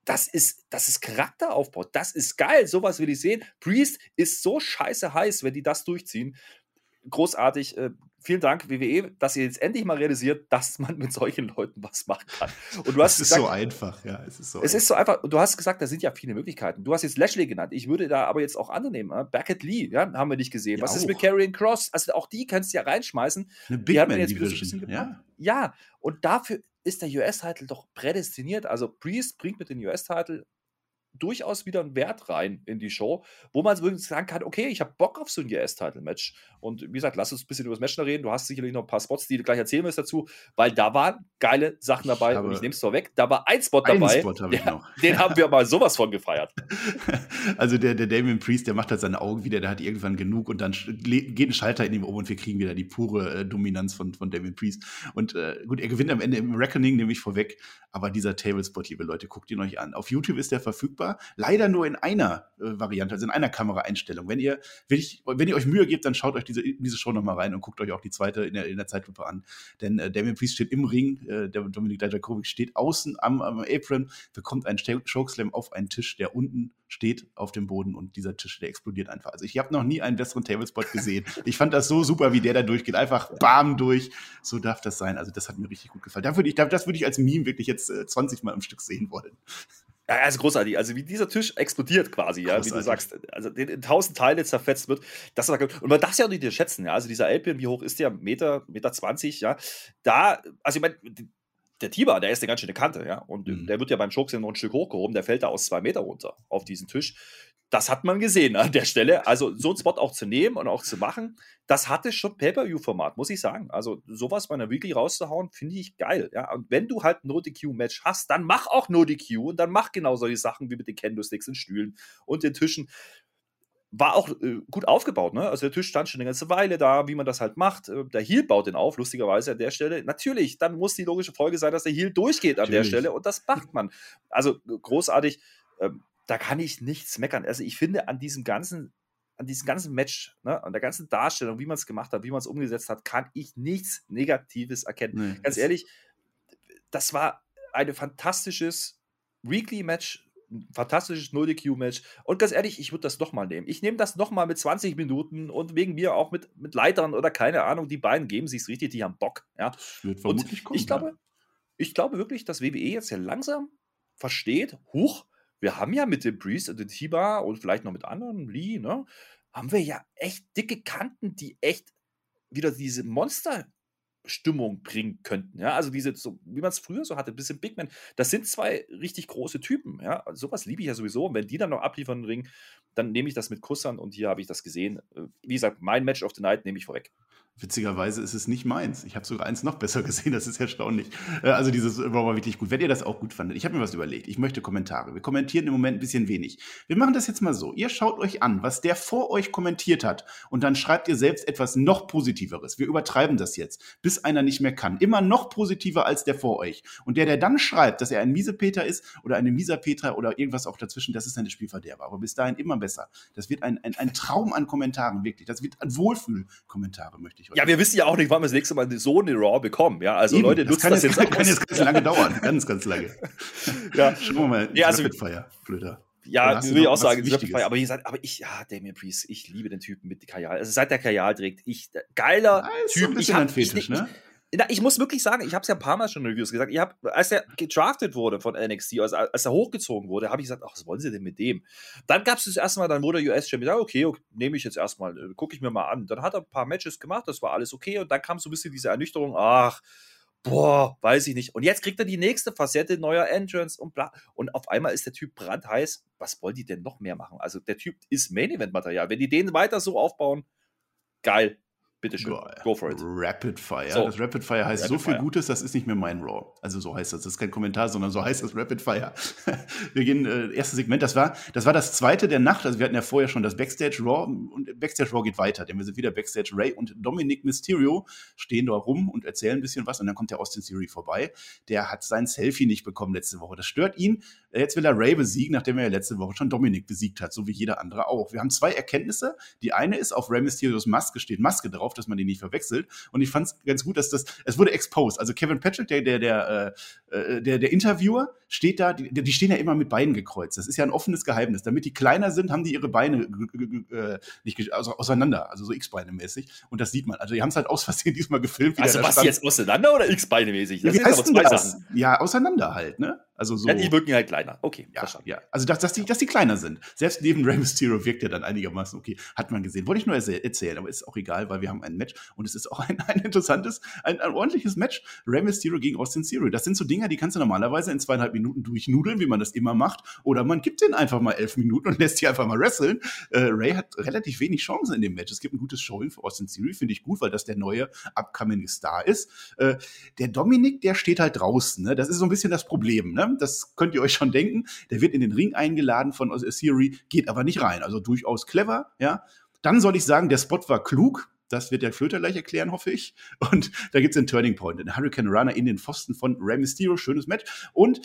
Das ist, das ist Charakteraufbau. Das ist geil. Sowas will ich sehen. Priest ist so scheiße heiß, wenn die das durchziehen. Großartig. Äh, vielen Dank, WWE, dass ihr jetzt endlich mal realisiert, [laughs] dass man mit solchen Leuten was machen kann. [laughs] Und du hast es ist gesagt, so einfach, ja. Es ist so, es einfach. Ist so einfach. Und du hast gesagt, da sind ja viele Möglichkeiten. Du hast jetzt Lashley genannt. Ich würde da aber jetzt auch andere nehmen. Ne? Beckett Lee, ja, haben wir nicht gesehen. Ja, was auch. ist mit Karrion Cross? Also auch die kannst du ja reinschmeißen. Eine Big die Man jetzt Division, ja. ja, und dafür ist der US-Title doch prädestiniert. Also Priest bringt mit dem US-Title durchaus wieder einen Wert rein in die Show, wo man wirklich sagen kann, okay, ich habe Bock auf so ein GS-Title-Match. Und wie gesagt, lass uns ein bisschen über das Match noch reden. Du hast sicherlich noch ein paar Spots, die du gleich erzählen wirst dazu, weil da waren geile Sachen dabei. und ich nehme es vorweg, da war ein Spot dabei. Spot hab der, [laughs] den haben wir mal sowas von gefeiert. [laughs] Also der, der Damien Priest, der macht halt seine Augen wieder, der hat irgendwann genug und dann geht ein Schalter in ihm um und wir kriegen wieder die pure äh, Dominanz von, von Damien Priest. Und äh, gut, er gewinnt am Ende im Reckoning, nehme ich vorweg. Aber dieser Tablespot, liebe Leute, guckt ihn euch an. Auf YouTube ist der verfügbar. Leider nur in einer äh, Variante, also in einer Kameraeinstellung. Wenn ihr, wenn, ich, wenn ihr euch Mühe gebt, dann schaut euch diese, diese Show nochmal rein und guckt euch auch die zweite in der, in der Zeitlupe an. Denn äh, Damien Priest steht im Ring, äh, der Dominik Dijakovic steht außen am, am Apron, bekommt einen Chokeslam auf einen Tisch, der unten steht auf dem Boden und dieser Tisch, der explodiert einfach. Also ich habe noch nie einen besseren Tablespot gesehen. [laughs] ich fand das so super, wie der da durchgeht. Einfach bam durch. So darf das sein. Also das hat mir richtig gut gefallen. Da würde ich, das würde ich als Meme wirklich jetzt äh, 20 Mal am Stück sehen wollen. Ja, also großartig. Also wie dieser Tisch explodiert quasi, ja, großartig. wie du sagst, also in tausend Teile zerfetzt wird. Das und man darf es ja auch nicht schätzen, ja. Also dieser Alpin, wie hoch ist der? Meter, Meter 20, ja. Da, also ich meine, der Tiber, der ist eine ganz schöne Kante, ja. Und mhm. der wird ja beim Chokeslam noch ein Stück hochgehoben, der fällt da aus zwei Meter runter auf diesen Tisch das hat man gesehen an der Stelle. Also so einen Spot auch zu nehmen und auch zu machen, das hatte schon Pay-Per-View-Format, muss ich sagen. Also sowas bei einer Weekly rauszuhauen, finde ich geil. Ja? Und wenn du halt ein No-DQ-Match hast, dann mach auch No-DQ und dann mach genau solche Sachen wie mit den Candlesticks und Stühlen und den Tischen. War auch äh, gut aufgebaut, ne? Also der Tisch stand schon eine ganze Weile da, wie man das halt macht. Äh, der Heel baut den auf, lustigerweise an der Stelle. Natürlich, dann muss die logische Folge sein, dass der Heel durchgeht an Natürlich. der Stelle und das macht man. Also großartig. Ähm, da kann ich nichts meckern. Also ich finde an diesem ganzen, an diesem ganzen Match, ne, an der ganzen Darstellung, wie man es gemacht hat, wie man es umgesetzt hat, kann ich nichts Negatives erkennen. Nee, Ganz ehrlich, das war ein fantastisches Weekly-Match, ein fantastisches No-DQ-Match. Und ganz ehrlich, ich würde das nochmal nehmen. Ich nehme das nochmal mit 20 Minuten und wegen mir auch mit, mit Leitern oder keine Ahnung. Die beiden geben sich richtig, die haben Bock. Ja. Das wird vermutlich kommen, ich glaube, ja. ich glaube wirklich, dass WWE jetzt ja langsam versteht, huch, wir haben ja mit dem Priest und dem Tiba und vielleicht noch mit anderen, Lee, ne, haben wir ja echt dicke Kanten, die echt wieder diese Monster-Stimmung bringen könnten. Ja, also diese, so, wie man es früher so hatte, ein bisschen Big Man. Das sind zwei richtig große Typen. Ja, also sowas liebe ich ja sowieso. Und wenn die dann noch abliefern Ring, dann nehme ich das mit Kussern und hier habe ich das gesehen. Äh, wie gesagt, mein Match of the Night nehme ich vorweg. Witzigerweise ist es nicht meins. Ich habe sogar eins noch besser [laughs] gesehen, das ist erstaunlich. Äh, also dieses war mal wirklich gut. Wenn ihr das auch gut fandet, ich habe mir was überlegt. Ich möchte Kommentare. Wir kommentieren im Moment ein bisschen wenig. Wir machen das jetzt mal so. Ihr schaut euch an, was der vor euch kommentiert hat und dann schreibt ihr selbst etwas noch Positiveres. Wir übertreiben das jetzt, bis einer nicht mehr kann. Immer noch positiver als der vor euch. Und der, der dann schreibt, dass er ein Miesepeter ist oder eine Mieserpetra oder irgendwas auch dazwischen, das ist eine Spielverderber. Aber bis dahin immer besser. Das wird ein, ein, ein Traum an Kommentaren, wirklich. Das wird ein Wohlfühlkommentare, möchte ich ja, wir wissen ja auch nicht, wann wir das nächste Mal so eine Raw bekommen. Ja, also Eben, Leute, nutzt das, das jetzt, jetzt kann jetzt ganz lange dauern. Ganz, ganz lange. ja. Schauen wir mal. Ja, also, Fire, Blöder. Ja, würde ich auch sagen, Fire, aber, seid, aber ich, ja, Damien Priest, ich liebe den Typen mit Kajal. Also seit der Kajal trägt, ich, geiler ja, Typ. Ein bisschen ich hab, ein Fetisch, ich, ne? Ich, ich muss wirklich sagen, ich habe es ja ein paar Mal schon in Reviews gesagt. Ich hab, als er gedraftet wurde von NXT, also als er hochgezogen wurde, habe ich gesagt, ach, was wollen sie denn mit dem? Dann gab es das erste Mal, dann wurde US-Champion, ja, okay, okay nehme ich jetzt erstmal, äh, gucke ich mir mal an. Dann hat er ein paar Matches gemacht, das war alles okay. Und dann kam so ein bisschen diese Ernüchterung, ach, boah, weiß ich nicht. Und jetzt kriegt er die nächste Facette, neuer Entrance und bla. Und auf einmal ist der Typ brandheiß. Was wollen die denn noch mehr machen? Also der Typ ist Main-Event-Material. Wenn die den weiter so aufbauen, geil. Bitte schön, go for it. Rapid Fire. So. Das Rapid Fire heißt Rapid so viel Fire. Gutes, das ist nicht mehr mein Raw. Also so heißt das. Das ist kein Kommentar, sondern so heißt das Rapid Fire. [laughs] wir gehen, äh, erstes Segment, das war, das war das zweite der Nacht. Also wir hatten ja vorher schon das Backstage Raw und Backstage Raw geht weiter, denn wir sind wieder Backstage Ray und Dominic Mysterio stehen da rum und erzählen ein bisschen was und dann kommt der Austin Theory vorbei. Der hat sein Selfie nicht bekommen letzte Woche. Das stört ihn. Jetzt will er Ray besiegen, nachdem er ja letzte Woche schon Dominic besiegt hat, so wie jeder andere auch. Wir haben zwei Erkenntnisse. Die eine ist, auf Ray Mysterios Maske steht Maske drauf, dass man die nicht verwechselt. Und ich fand es ganz gut, dass das, es wurde exposed. Also Kevin Patrick, der, der, der, äh, äh, der, der Interviewer, steht da, die, die stehen ja immer mit Beinen gekreuzt. Das ist ja ein offenes Geheimnis. Damit die kleiner sind, haben die ihre Beine äh, nicht also auseinander, also so X-Beine mäßig. Und das sieht man. Also die haben es halt aus Versehen [laughs] diesmal gefilmt. Also was stand. jetzt auseinander oder X-Beine mäßig? Das ja, wie heißt das? Ja, auseinander halt, ne? Also so. Ja, die wirken halt kleiner. Okay, ja, ja. Also, dass, dass, die, dass die kleiner sind. Selbst neben Rey Mysterio wirkt er dann einigermaßen okay. Hat man gesehen. Wollte ich nur erzählen, aber ist auch egal, weil wir haben ein Match und es ist auch ein, [laughs] ein interessantes, ein, ein ordentliches Match. Rey Mysterio gegen Austin Theory. Das sind so Dinger, die kannst du normalerweise in zweieinhalb Minuten durchnudeln, wie man das immer macht. Oder man gibt den einfach mal elf Minuten und [laughs] lässt die einfach mal wresteln. Äh, Ray hat relativ wenig Chancen in dem Match. Es gibt ein gutes Showing für Austin Theory, finde ich gut, weil das der neue upcoming Star ist. Äh, der Dominik, der steht halt draußen. Ne? Das ist so ein bisschen das Problem. Ne? Das könnt ihr euch schon denken. Der wird in den Ring eingeladen von Theory, geht aber nicht rein. Also durchaus clever, ja. Dann soll ich sagen, der Spot war klug. Das wird der Flöter gleich erklären, hoffe ich. Und da gibt es einen Turning Point. Den Hurricane Runner in den Pfosten von Rey Mysterio. Schönes Match. Und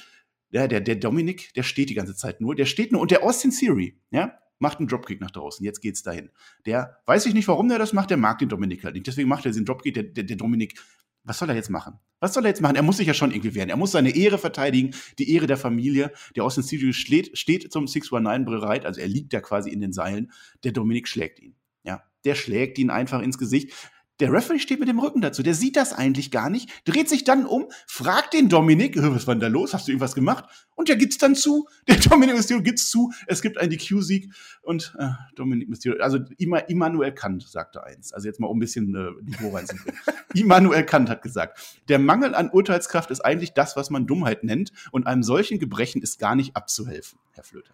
der, der, der Dominik, der steht die ganze Zeit nur. Der steht nur. Und der Austin Theory, ja, macht einen Dropkick nach draußen. Jetzt geht's dahin. Der weiß ich nicht, warum der das macht. Der mag den Dominik halt nicht. Deswegen macht er den Dropkick. Der, der, der Dominik, was soll er jetzt machen? Was soll er jetzt machen? Er muss sich ja schon irgendwie wehren. Er muss seine Ehre verteidigen, die Ehre der Familie. Der Austin Theory steht, steht zum 619 bereit. Also er liegt da quasi in den Seilen. Der Dominik schlägt ihn. Ja, der schlägt ihn einfach ins Gesicht. Der Referee steht mit dem Rücken dazu. Der sieht das eigentlich gar nicht, dreht sich dann um, fragt den Dominik, was war denn da los? Hast du irgendwas gemacht? Und der gibt's dann zu. [laughs] Der Dominik Mysterio gibt's zu. Es gibt einen DQ-Sieg und äh, Dominik Mysterio, also Ima, Immanuel Kant sagte eins. Also jetzt mal um ein bisschen äh, Niveau reinzubringen. [laughs] Immanuel Kant hat gesagt, der Mangel an Urteilskraft ist eigentlich das, was man Dummheit nennt und einem solchen Gebrechen ist gar nicht abzuhelfen, Herr Flöter.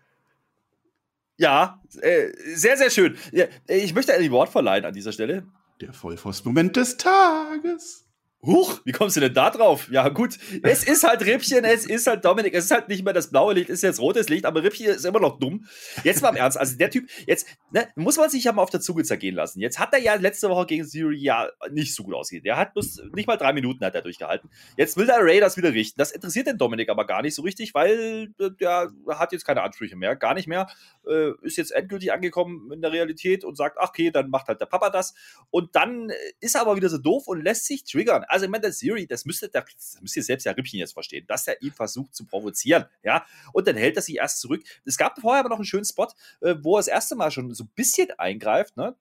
Ja, äh, sehr, sehr schön. Ja, ich möchte ein Wort verleihen an dieser Stelle. Der Vollpfosten-Moment des Tages. Huch, wie kommst du denn da drauf? Ja, gut, es [laughs] ist halt Rippchen, es ist halt Dominik, es ist halt nicht mehr das blaue Licht, es ist jetzt rotes Licht, aber Rippchen ist immer noch dumm. Jetzt mal im Ernst, also der Typ, jetzt ne, muss man sich ja mal auf der Zunge zergehen lassen. Jetzt hat er ja letzte Woche gegen Theory ja nicht so gut ausgehen. Der hat bloß nicht mal drei Minuten hat er durchgehalten. Jetzt will der Ray das wieder richten. Das interessiert den Dominik aber gar nicht so richtig, weil äh, der hat jetzt keine Ansprüche mehr, gar nicht mehr. Äh, ist jetzt endgültig angekommen in der Realität und sagt, ach okay, dann macht halt der Papa das. Und dann ist er aber wieder so doof und lässt sich triggern. Also ich meine, der Siri, das müsste, das müsst ihr selbst ja Rippchen jetzt verstehen, dass er ihn versucht zu provozieren, ja, und dann hält er sich erst zurück. Es gab vorher aber noch einen schönen Spot, äh, wo er das erste Mal schon so ein bisschen eingreift, ne,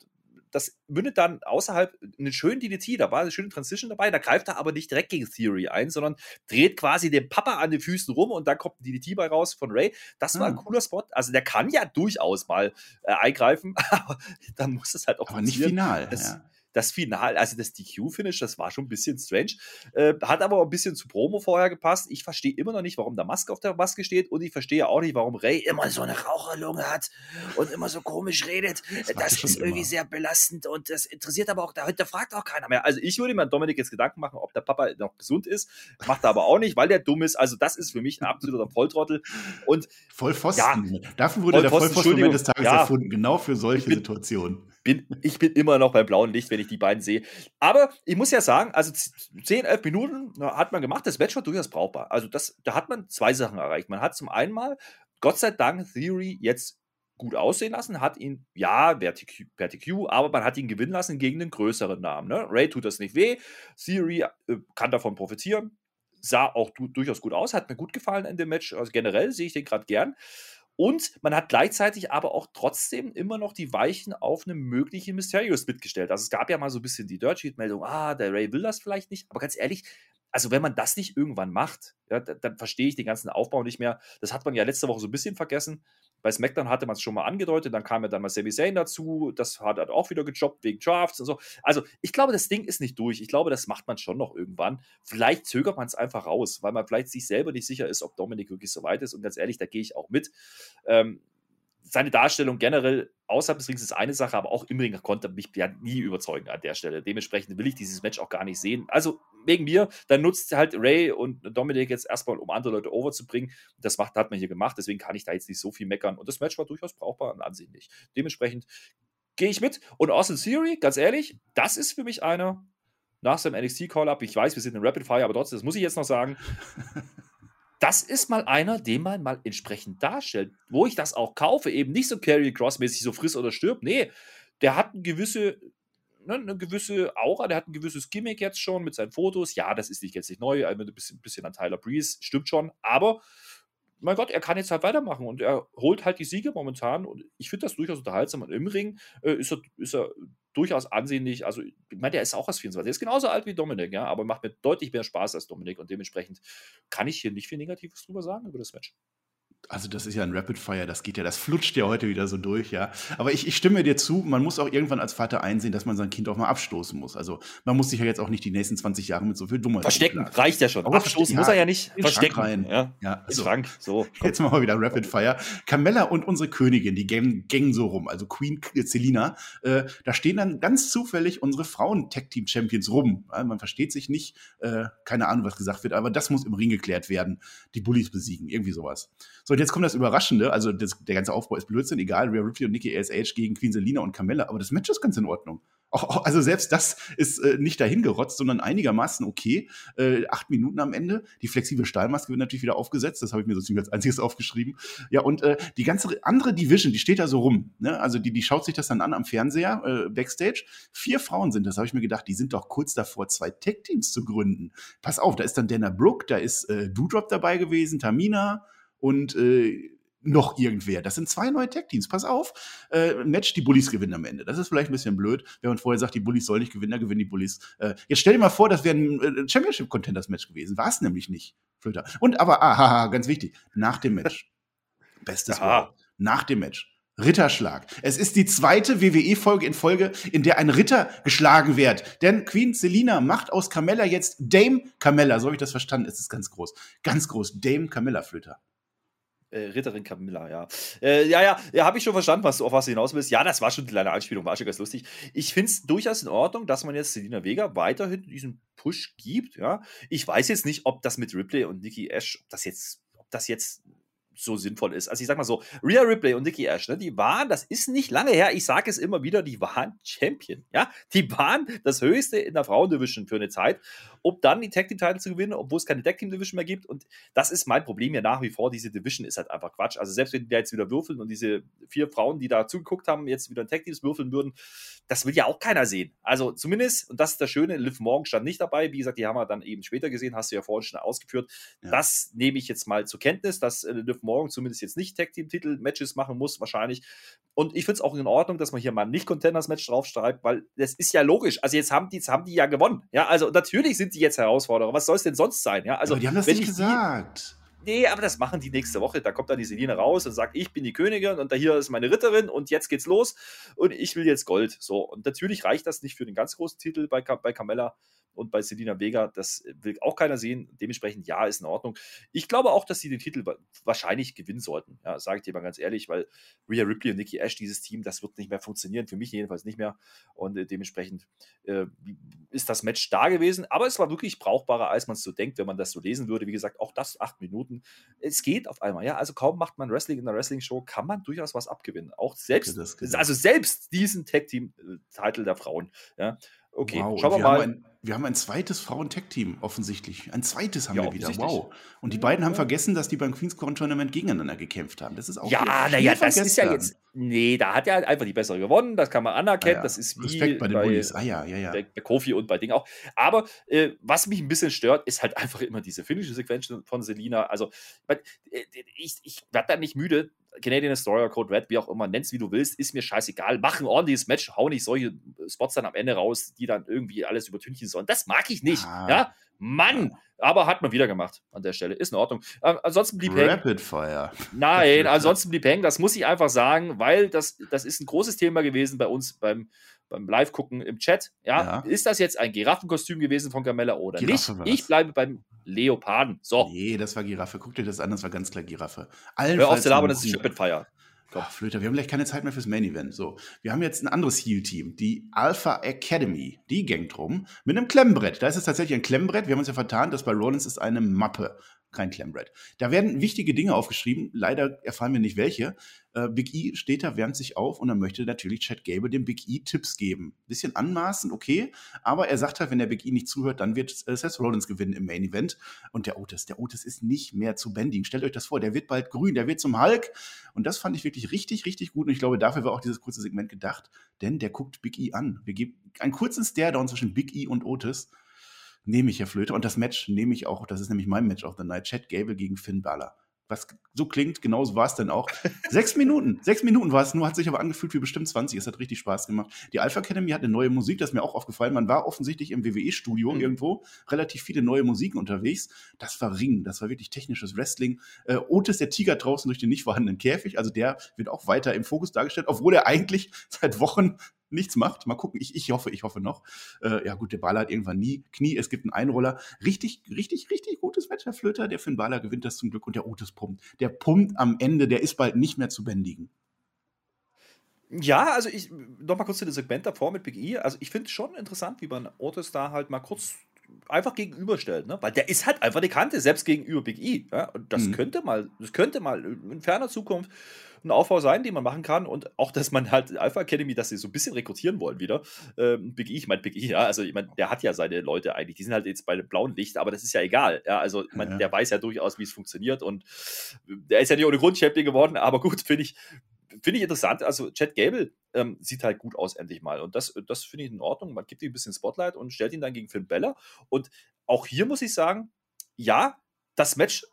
das mündet dann außerhalb einen schönen DDT, da war eine schöne Transition dabei, da greift er aber nicht direkt gegen Theory ein, sondern dreht quasi den Papa an den Füßen rum und dann kommt ein DDT bei raus von Ray. Das war ein ah. cooler Spot. Also der kann ja durchaus mal äh, eingreifen, [laughs] aber dann muss es halt auch Aber nicht final. Das, ja das Final, also das DQ-Finish, das war schon ein bisschen strange. Äh, hat aber auch ein bisschen zu Promo vorher gepasst. Ich verstehe immer noch nicht, warum der Maske auf der Maske steht und ich verstehe auch nicht, warum Ray immer so eine Raucherlunge hat und immer so komisch redet. Das, das ist irgendwie immer. sehr belastend und das interessiert aber auch, da fragt auch keiner mehr. Also ich würde mir an Dominik jetzt Gedanken machen, ob der Papa noch gesund ist. Macht er aber auch nicht, weil der dumm ist. Also das ist für mich ein absoluter Volltrottel. Und Vollpfosten. Ja, Dafür wurde der Vollpfosten des Tages ja, erfunden, genau für solche bin, Situationen bin, ich bin immer noch beim blauen Licht, wenn ich die beiden sehe. Aber ich muss ja sagen, also 10, 11 Minuten hat man gemacht. Das Match war durchaus brauchbar. Also das, da hat man zwei Sachen erreicht. Man hat zum einen mal, Gott sei Dank, Theory jetzt gut aussehen lassen, hat ihn, ja, per TQ, aber man hat ihn gewinnen lassen gegen den größeren Namen. Ne? Ray tut das nicht weh, Theory äh, kann davon profitieren, sah auch du, durchaus gut aus, hat mir gut gefallen in dem Match, also generell sehe ich den gerade gern. Und man hat gleichzeitig aber auch trotzdem immer noch die Weichen auf eine mögliche Mysterious mitgestellt. Also es gab ja mal so ein bisschen die Dirt Sheet-Meldung, ah, der Ray will das vielleicht nicht. Aber ganz ehrlich, also wenn man das nicht irgendwann macht, ja, dann, dann verstehe ich den ganzen Aufbau nicht mehr. Das hat man ja letzte Woche so ein bisschen vergessen. Bei SmackDown hatte man es schon mal angedeutet, dann kam ja dann mal Sami Zayn dazu, das hat er auch wieder gejobbt wegen Drafts und so. Also ich glaube, das Ding ist nicht durch. Ich glaube, das macht man schon noch irgendwann. Vielleicht zögert man es einfach raus, weil man vielleicht sich selber nicht sicher ist, ob Dominik wirklich so weit ist. Und ganz ehrlich, da gehe ich auch mit. Ähm, seine Darstellung generell außerhalb des Rings ist eine Sache, aber auch im Ring konnte mich ja nie überzeugen an der Stelle. Dementsprechend will ich dieses Match auch gar nicht sehen. Also wegen mir, dann nutzt halt Ray und Dominik jetzt erstmal, um andere Leute overzubringen. Das macht, hat man hier gemacht, deswegen kann ich da jetzt nicht so viel meckern. Und das Match war durchaus brauchbar und ansehnlich. Dementsprechend gehe ich mit. Und Austin Theory, ganz ehrlich, das ist für mich einer nach seinem NXT-Call-Up. Ich weiß, wir sind in Rapid Fire, aber trotzdem, das muss ich jetzt noch sagen. [laughs] das ist mal einer, den man mal entsprechend darstellt, wo ich das auch kaufe, eben nicht so Carry Cross-mäßig so friss oder stirbt. Nee, der hat eine gewisse, ne, eine gewisse Aura, der hat ein gewisses Gimmick jetzt schon mit seinen Fotos. Ja, das ist nicht jetzt nicht neu, ein bisschen, bisschen an Tyler Breeze, stimmt schon, aber mein Gott, er kann jetzt halt weitermachen und er holt halt die Siege momentan und ich finde das durchaus unterhaltsam. Und im Ring äh, ist, er, ist er durchaus ansehnlich. Also, ich meine, der ist auch erst 24. Der ist genauso alt wie Dominik, ja, aber macht mir deutlich mehr Spaß als Dominik und dementsprechend kann ich hier nicht viel Negatives drüber sagen über das Match also das ist ja ein Rapid Fire, das geht ja, das flutscht ja heute wieder so durch, ja. Aber ich, ich stimme dir zu, man muss auch irgendwann als Vater einsehen, dass man sein Kind auch mal abstoßen muss. Also man muss sich ja jetzt auch nicht die nächsten 20 Jahre mit so viel Dummheit Verstecken reicht ja schon. Aber abstoßen muss er ja nicht. Verstecken. Rein. Ja, ja also, Schrank. So. [laughs] Jetzt machen wir wieder Rapid Fire. Camilla und unsere Königin, die gängen so rum, also Queen Celina, äh, da stehen dann ganz zufällig unsere Frauen-Tech-Team-Champions rum. Ja, man versteht sich nicht, äh, keine Ahnung, was gesagt wird, aber das muss im Ring geklärt werden. Die Bullies besiegen, irgendwie sowas. So, und jetzt kommt das Überraschende, also das, der ganze Aufbau ist Blödsinn, egal, Rhea Ripley und Nikki ASH gegen Queen Selina und Carmella, aber das Match ist ganz in Ordnung. Auch, also selbst das ist äh, nicht dahingerotzt, sondern einigermaßen okay. Äh, acht Minuten am Ende. Die flexible Stahlmaske wird natürlich wieder aufgesetzt. Das habe ich mir so ziemlich als einziges [laughs] aufgeschrieben. Ja, und äh, die ganze andere Division, die steht da so rum. Ne? Also die, die schaut sich das dann an am Fernseher, äh, Backstage. Vier Frauen sind das, habe ich mir gedacht, die sind doch kurz davor, zwei Tech-Teams zu gründen. Pass auf, da ist dann Dana Brooke, da ist äh, Doudrop dabei gewesen, Tamina, und äh, noch irgendwer. Das sind zwei neue Tech-Teams. Pass auf, äh, Match, die Bullies gewinnen am Ende. Das ist vielleicht ein bisschen blöd, wenn man vorher sagt, die Bullies sollen nicht gewinnen, dann gewinnen die Bullies. Äh, jetzt stell dir mal vor, das wäre ein äh, Championship-Contenders-Match gewesen. War es nämlich nicht, Flöter. Und aber, aha, ganz wichtig, nach dem Match. [laughs] Bestes Wort. Nach dem Match. Ritterschlag. Es ist die zweite WWE-Folge in Folge, in der ein Ritter geschlagen wird. Denn Queen Selina macht aus Carmella jetzt Dame Carmella. So habe ich das verstanden. Es ist ganz groß. Ganz groß. Dame Carmella Flöter. Äh, Ritterin Camilla, ja. Äh, ja, ja, ja, habe ich schon verstanden, was du auf was du hinaus willst. Ja, das war schon eine kleine Anspielung, war schon ganz lustig. Ich finde es durchaus in Ordnung, dass man jetzt Selina Vega weiterhin diesen Push gibt, ja. Ich weiß jetzt nicht, ob das mit Ripley und Nikki Ash, ob das jetzt, ob das jetzt so sinnvoll ist. Also ich sag mal so, Rhea Ripley und Nikki Ash, ne, die waren, das ist nicht lange her, ich sage es immer wieder, die waren Champion, ja, die waren das Höchste in der Frauendivision für eine Zeit, um dann die Tag Team Title zu gewinnen, obwohl es keine Tag Team Division mehr gibt und das ist mein Problem ja nach wie vor, diese Division ist halt einfach Quatsch, also selbst wenn die jetzt wieder würfeln und diese vier Frauen, die da zugeguckt haben, jetzt wieder in Tag Teams würfeln würden, das will ja auch keiner sehen. Also zumindest, und das ist das Schöne, Liv Morgan stand nicht dabei, wie gesagt, die haben wir dann eben später gesehen, hast du ja vorhin schon ausgeführt, ja. das nehme ich jetzt mal zur Kenntnis, dass äh, Liv Morgan zumindest jetzt nicht Tag-Team-Titel-Matches machen muss, wahrscheinlich. Und ich finde es auch in Ordnung, dass man hier mal nicht Contenders-Match draufschreibt, weil das ist ja logisch. Also jetzt haben die, jetzt haben die ja gewonnen. Ja, also natürlich sind die jetzt Herausforderer. Was soll es denn sonst sein? Ja, also aber die haben das nicht gesagt. Nee, aber das machen die nächste Woche. Da kommt dann die Selina raus und sagt, ich bin die Königin und da hier ist meine Ritterin und jetzt geht's los und ich will jetzt Gold. So, und natürlich reicht das nicht für den ganz großen Titel bei, bei Carmella und bei Selina Vega. Das will auch keiner sehen. Dementsprechend, ja, ist in Ordnung. Ich glaube auch, dass sie den Titel wahrscheinlich gewinnen sollten. Ja, sage ich dir mal ganz ehrlich, weil Rhea Ripley und Nikki Ash, dieses Team, das wird nicht mehr funktionieren. Für mich jedenfalls nicht mehr. Und äh, dementsprechend äh, ist das Match da gewesen. Aber es war wirklich brauchbarer, als man es so denkt, wenn man das so lesen würde. Wie gesagt, auch das acht Minuten. Es geht auf einmal. Ja, also kaum macht man Wrestling in der Wrestling-Show, kann man durchaus was abgewinnen. Auch selbst, also selbst diesen Tag-Team-Titel der Frauen. Ja, okay, wow, schauen wir mal wir haben ein zweites Frauen-Tech-Team offensichtlich. Ein zweites haben ja, wir wieder. Wow. Und die beiden haben vergessen, dass die beim Queen's Crown Tournament gegeneinander gekämpft haben. Das ist auch Ja, naja, das ist ja jetzt. Nee, da hat er einfach die bessere gewonnen. Das kann man anerkennen. Ah, ja. Das ist wie Respekt bei den bei, Bullies. Ah ja, ja, ja. Bei, bei Kofi und bei Ding auch. Aber äh, was mich ein bisschen stört, ist halt [laughs] einfach immer diese finnische Sequenz von Selina. Also, ich, ich werde da nicht müde, Canadian Destroyer Code Red, wie auch immer, nenn's wie du willst, ist mir scheißegal. Mach ein ordentliches Match, hau nicht solche Spots dann am Ende raus, die dann irgendwie alles übertünchen sollen. Das mag ich nicht. Ah. Ja, Mann! Aber hat man wieder gemacht an der Stelle. Ist in Ordnung. Ähm, ansonsten blieb Rapid hängen. Fire. Nein, [laughs] ansonsten blieb hängen. Das muss ich einfach sagen, weil das, das ist ein großes Thema gewesen bei uns beim, beim Live-Gucken im Chat. Ja? ja? Ist das jetzt ein Giraffenkostüm gewesen von Carmella oder Giraffe nicht? Ich bleibe beim Leoparden. So. Nee, das war Giraffe. Guck dir das an, das war ganz klar Giraffe. Allenfalls Hör auf zu labern, das ist Rapid Fire. Ach, Flöter, wir haben gleich keine Zeit mehr fürs Main Event. So, wir haben jetzt ein anderes Heal-Team, die Alpha Academy. Die gängt rum mit einem Klemmbrett. Da ist es tatsächlich ein Klemmbrett. Wir haben uns ja vertan, das bei Rollins ist eine Mappe kein Klemmbrett. Da werden wichtige Dinge aufgeschrieben. Leider erfahren wir nicht welche. Äh, Big E steht da, wärmt sich auf und er möchte natürlich Chad Gable dem Big E Tipps geben. Bisschen anmaßen, okay. Aber er sagt halt, wenn der Big E nicht zuhört, dann wird äh, Seth Rollins gewinnen im Main Event. Und der Otis, der Otis ist nicht mehr zu bending. Stellt euch das vor, der wird bald grün, der wird zum Hulk. Und das fand ich wirklich richtig, richtig gut. Und ich glaube, dafür war auch dieses kurze Segment gedacht. Denn der guckt Big E an. Wir geben einen kurzen Stare-Down zwischen Big E und Otis nehme ich Herr Flöte. Und das Match nehme ich auch, das ist nämlich mein Match of the Night, Chad Gable gegen Finn Balor. was so klingt, genauso war es dann auch. [laughs] sechs Minuten, sechs Minuten war es nur, hat sich aber angefühlt wie bestimmt 20. Es hat richtig Spaß gemacht. Die Alpha Academy hat eine neue Musik, das ist mir auch aufgefallen. Man war offensichtlich im WWE-Studio mhm. irgendwo, relativ viele neue Musiken unterwegs. Das war Ring, das war wirklich technisches Wrestling. Äh, Otis, der Tiger draußen durch den nicht vorhandenen Käfig, also der wird auch weiter im Fokus dargestellt, obwohl er eigentlich [laughs] seit Wochen nichts macht. Mal gucken, ich, ich hoffe, ich hoffe noch. Äh, ja gut, der Baller hat irgendwann nie Knie, es gibt einen Einroller. Richtig, richtig, richtig gutes Match, Herr Flöter. Der Finn Baller gewinnt das zum Glück und der Otis pumpt. Der pumpt am Ende, der ist bald nicht mehr zu bändigen. Ja, also ich, noch mal kurz zu dem Segment davor mit Big E. Also ich finde es schon interessant, wie man Otis da halt mal kurz einfach gegenüberstellt, ne? Weil der ist halt einfach die Kante, selbst gegenüber Big E. Ja? Und das mhm. könnte mal, das könnte mal in ferner Zukunft ein Aufbau sein, den man machen kann. Und auch, dass man halt Alpha Academy, dass sie so ein bisschen rekrutieren wollen wieder. Ähm, Big E, ich meine, Big E, ja, also ich meine, der hat ja seine Leute eigentlich, die sind halt jetzt bei dem blauen Licht, aber das ist ja egal. Ja, also ich mein, ja. der weiß ja durchaus, wie es funktioniert und der ist ja nicht ohne Grund Champion geworden, aber gut, finde ich, finde ich interessant. Also, Chad Gable ähm, sieht halt gut aus, endlich mal. Und das, das finde ich in Ordnung. Man gibt ihm ein bisschen Spotlight und stellt ihn dann gegen Finn Bella. Und auch hier muss ich sagen, ja, das Match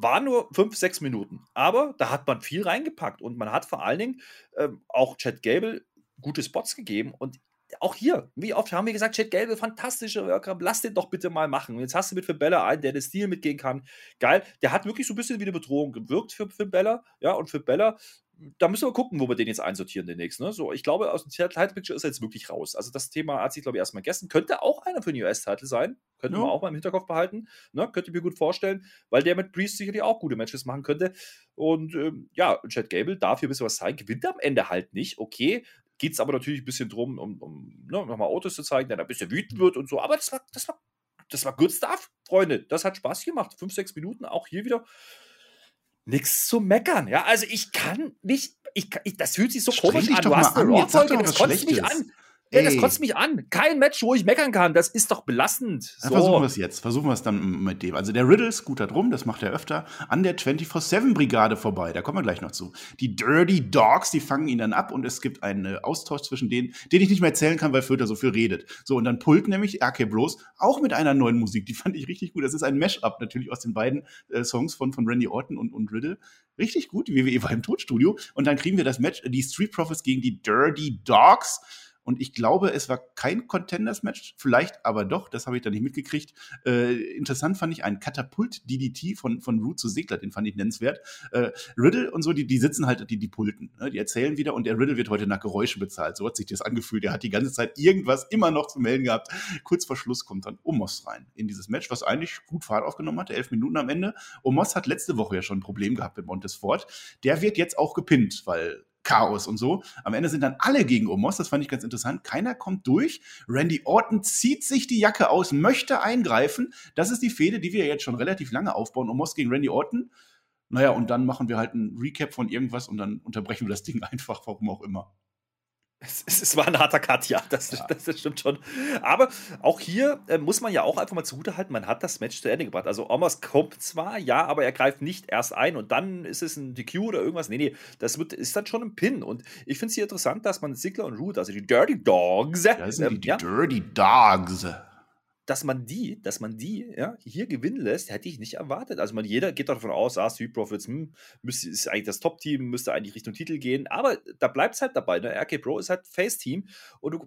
war nur fünf, sechs Minuten. Aber da hat man viel reingepackt und man hat vor allen Dingen ähm, auch Chad Gable gute Spots gegeben. Und auch hier, wie oft haben wir gesagt, Chad Gable, fantastische Worker, lass den doch bitte mal machen. Und jetzt hast du mit Finn Bella einen, der den Stil mitgehen kann. Geil. Der hat wirklich so ein bisschen wie eine Bedrohung gewirkt für Finn Bella. Ja, und Finn Bella da müssen wir gucken, wo wir den jetzt einsortieren demnächst. Ne? So, ich glaube, aus dem Title Picture ist er jetzt wirklich raus. Also das Thema hat sich, glaube ich, erstmal gegessen. Könnte auch einer für den US-Title sein. Könnte ja. man auch mal im Hinterkopf behalten. Ne? Könnte ich mir gut vorstellen, weil der mit Priest sicherlich auch gute Matches machen könnte. Und ähm, ja, Chad Gable darf hier ein bisschen was zeigen, gewinnt am Ende halt nicht. Okay, geht es aber natürlich ein bisschen drum, um, um ne, nochmal Autos zu zeigen, der ein bisschen wütend wird und so. Aber das war, das war, das war good stuff, Freunde. Das hat Spaß gemacht. Fünf, sechs Minuten, auch hier wieder nichts zu meckern. Ja, also ich kann nicht, ich, ich das fühlt sich so Streng komisch an. Du hast eine Raw-Folge, das kotzt mich an. Ey, das kotzt mich an. Kein Match, wo ich meckern kann. Das ist doch belastend. So. versuchen wir es jetzt. Versuchen wir es dann mit dem. Also der Riddle ist guter drum, das macht er öfter, an der 24-7-Brigade vorbei. Da kommen wir gleich noch zu. Die Dirty Dogs, die fangen ihn dann ab und es gibt einen äh, Austausch zwischen denen, den ich nicht mehr erzählen kann, weil Föter so viel redet. So, und dann pullt nämlich RK Bros auch mit einer neuen Musik. Die fand ich richtig gut. Das ist ein Mash-up natürlich aus den beiden äh, Songs von, von Randy Orton und, und Riddle. Richtig gut. Die WWE war im Tonstudio. Und dann kriegen wir das Match, die Street Profits gegen die Dirty Dogs. Und ich glaube, es war kein Contenders-Match, vielleicht aber doch, das habe ich da nicht mitgekriegt. Äh, interessant fand ich einen Katapult-DDT von, von Root zu Segler, den fand ich nennenswert. Äh, Riddle und so, die, die sitzen halt, die, die pulten, ne? die erzählen wieder und der Riddle wird heute nach Geräuschen bezahlt. So hat sich das angefühlt. Er hat die ganze Zeit irgendwas immer noch zu melden gehabt. Kurz vor Schluss kommt dann Omos rein in dieses Match, was eigentlich gut Fahrt aufgenommen hatte, elf Minuten am Ende. Omos hat letzte Woche ja schon ein Problem gehabt mit Montesfort. Der wird jetzt auch gepinnt, weil Chaos und so. Am Ende sind dann alle gegen Omos, das fand ich ganz interessant. Keiner kommt durch. Randy Orton zieht sich die Jacke aus, möchte eingreifen. Das ist die Fehde, die wir jetzt schon relativ lange aufbauen. Omos gegen Randy Orton. Naja, und dann machen wir halt ein Recap von irgendwas und dann unterbrechen wir das Ding [laughs] einfach, warum auch immer. Es, es, war ein harter Cut, ja das, ja. das, das, stimmt schon. Aber auch hier äh, muss man ja auch einfach mal zugutehalten, man hat das Match zu Ende gebracht. Also Omos kommt zwar, ja, aber er greift nicht erst ein und dann ist es ein DQ oder irgendwas. Nee, nee, das wird, ist dann schon ein Pin. Und ich finde es hier interessant, dass man Ziggler und Root, also die Dirty Dogs, das sind ähm, die, die ja, Dirty Dogs dass man die, dass man die ja, hier gewinnen lässt, hätte ich nicht erwartet. Also man, jeder geht davon aus, ah, Street Profits hm, müsste, ist eigentlich das Top-Team, müsste eigentlich Richtung Titel gehen. Aber da bleibt es halt dabei. Ne? RK Pro ist halt Face-Team und du,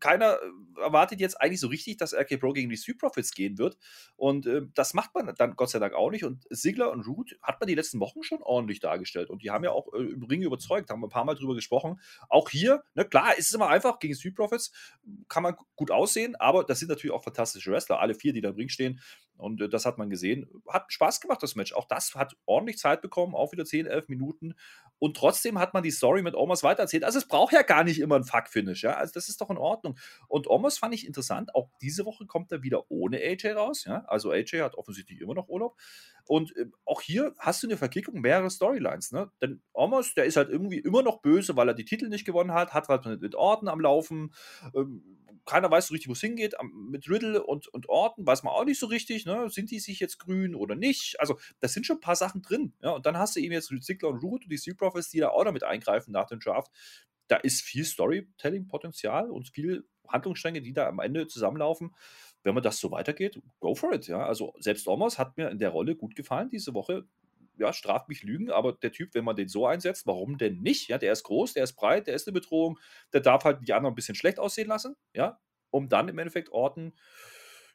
keiner erwartet jetzt eigentlich so richtig, dass RK Pro gegen die Street Profits gehen wird. Und äh, das macht man dann Gott sei Dank auch nicht. Und Sigler und Root hat man die letzten Wochen schon ordentlich dargestellt. Und die haben ja auch äh, im Ring überzeugt, haben wir ein paar Mal drüber gesprochen. Auch hier, ne, klar, ist es immer einfach, gegen Street Profits kann man gut aussehen, aber das sind natürlich auch fantastische fantastische Wrestler, alle vier, die da im Ring stehen. Und äh, das hat man gesehen. Hat Spaß gemacht, das Match. Auch das hat ordentlich Zeit bekommen, auch wieder 10, 11 Minuten. Und trotzdem hat man die Story mit Omos weitererzählt. Also es braucht ja gar nicht immer ein Fuck-Finish. Ja? Also das ist doch in Ordnung. Und Omos fand ich interessant. Auch diese Woche kommt er wieder ohne AJ raus. Ja? Also AJ hat offensichtlich immer noch Urlaub. Und äh, auch hier hast du eine Verkickung, mehrere Storylines. Ne? Denn Omos, der ist halt irgendwie immer noch böse, weil er die Titel nicht gewonnen hat, hat was mit, mit Orten am Laufen. Ähm, keiner weiß so richtig, wo es hingeht. Mit Riddle und, und Orton weiß man auch nicht so richtig. Ne? Sind die sich jetzt grün oder nicht? Also, das sind schon ein paar Sachen drin. Ja? Und dann hast du eben jetzt Ziggler und Root und die Sea Profits, die da auch damit eingreifen nach dem Draft. Da ist viel Storytelling-Potenzial und viel Handlungsstränge, die da am Ende zusammenlaufen. Wenn man das so weitergeht, go for it. Ja? Also, selbst Omos hat mir in der Rolle gut gefallen diese Woche ja, straft mich Lügen, aber der Typ, wenn man den so einsetzt, warum denn nicht? Ja, der ist groß, der ist breit, der ist eine Bedrohung, der darf halt die anderen ein bisschen schlecht aussehen lassen, ja, um dann im Endeffekt Orten,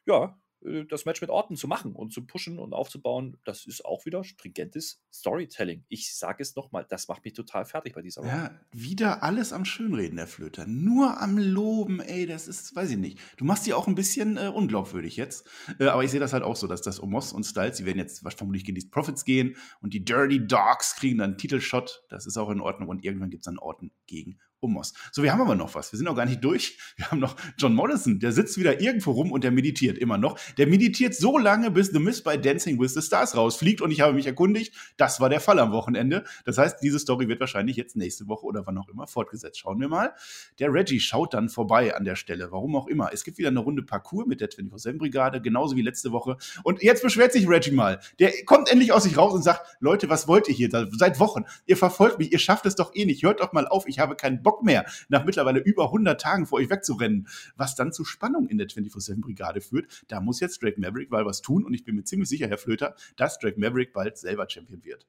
ja, äh, das Match mit Orten zu machen und zu pushen und aufzubauen, das ist auch wieder stringentes Storytelling. Ich sage es nochmal, das macht mich total fertig bei dieser Runde. Ja, wieder alles am Schönreden, der Flöter. Nur am Loben, ey, das ist, weiß ich nicht. Du machst die auch ein bisschen äh, unglaubwürdig jetzt. Äh, aber ich sehe das halt auch so, dass das Omos und Styles, die werden jetzt vermutlich gegen die Profits gehen und die Dirty Dogs kriegen dann einen Titelshot. Das ist auch in Ordnung und irgendwann gibt es dann Orten gegen Umos. So, wir haben aber noch was. Wir sind noch gar nicht durch. [laughs] Wir haben noch John Morrison, der sitzt wieder irgendwo rum und der meditiert immer noch. Der meditiert so lange, bis The Miss bei Dancing with the Stars rausfliegt und ich habe mich erkundigt, das war der Fall am Wochenende. Das heißt, diese Story wird wahrscheinlich jetzt nächste Woche oder wann auch immer fortgesetzt. Schauen wir mal. Der Reggie schaut dann vorbei an der Stelle, warum auch immer. Es gibt wieder eine Runde Parcours mit der 24-7-Brigade, genauso wie letzte Woche. Und jetzt beschwert sich Reggie mal. Der kommt endlich aus sich raus und sagt, Leute, was wollt ihr hier seit Wochen? Ihr verfolgt mich, ihr schafft es doch eh nicht. Hört doch mal auf, ich habe keinen Bock Bock mehr, nach mittlerweile über 100 Tagen vor euch wegzurennen, was dann zu Spannung in der 24-7-Brigade führt. Da muss jetzt Drake Maverick mal was tun und ich bin mir ziemlich sicher, Herr Flöter, dass Drake Maverick bald selber Champion wird.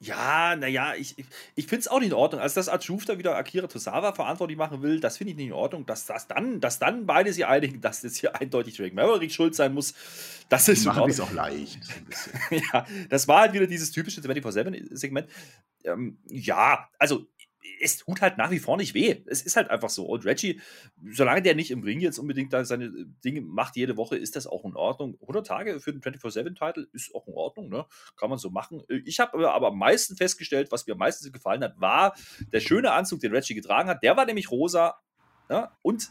Ja, naja, ich, ich, ich finde es auch nicht in Ordnung. Also, dass Arjuf da wieder Akira Tosawa verantwortlich machen will, das finde ich nicht in Ordnung. Dass, dass, dann, dass dann beide sich einigen, dass das hier eindeutig Drake Maverick schuld sein muss, das ist Die machen es auch leicht. [laughs] ja, das war halt wieder dieses typische 24-7-Segment. Ähm, ja, also es tut halt nach wie vor nicht weh. Es ist halt einfach so. Und Reggie, solange der nicht im Ring jetzt unbedingt seine Dinge macht jede Woche, ist das auch in Ordnung. 100 Tage für den 24-7-Titel ist auch in Ordnung, ne? Kann man so machen. Ich habe aber am meisten festgestellt, was mir am meisten gefallen hat, war der schöne Anzug, den Reggie getragen hat. Der war nämlich rosa, ja, und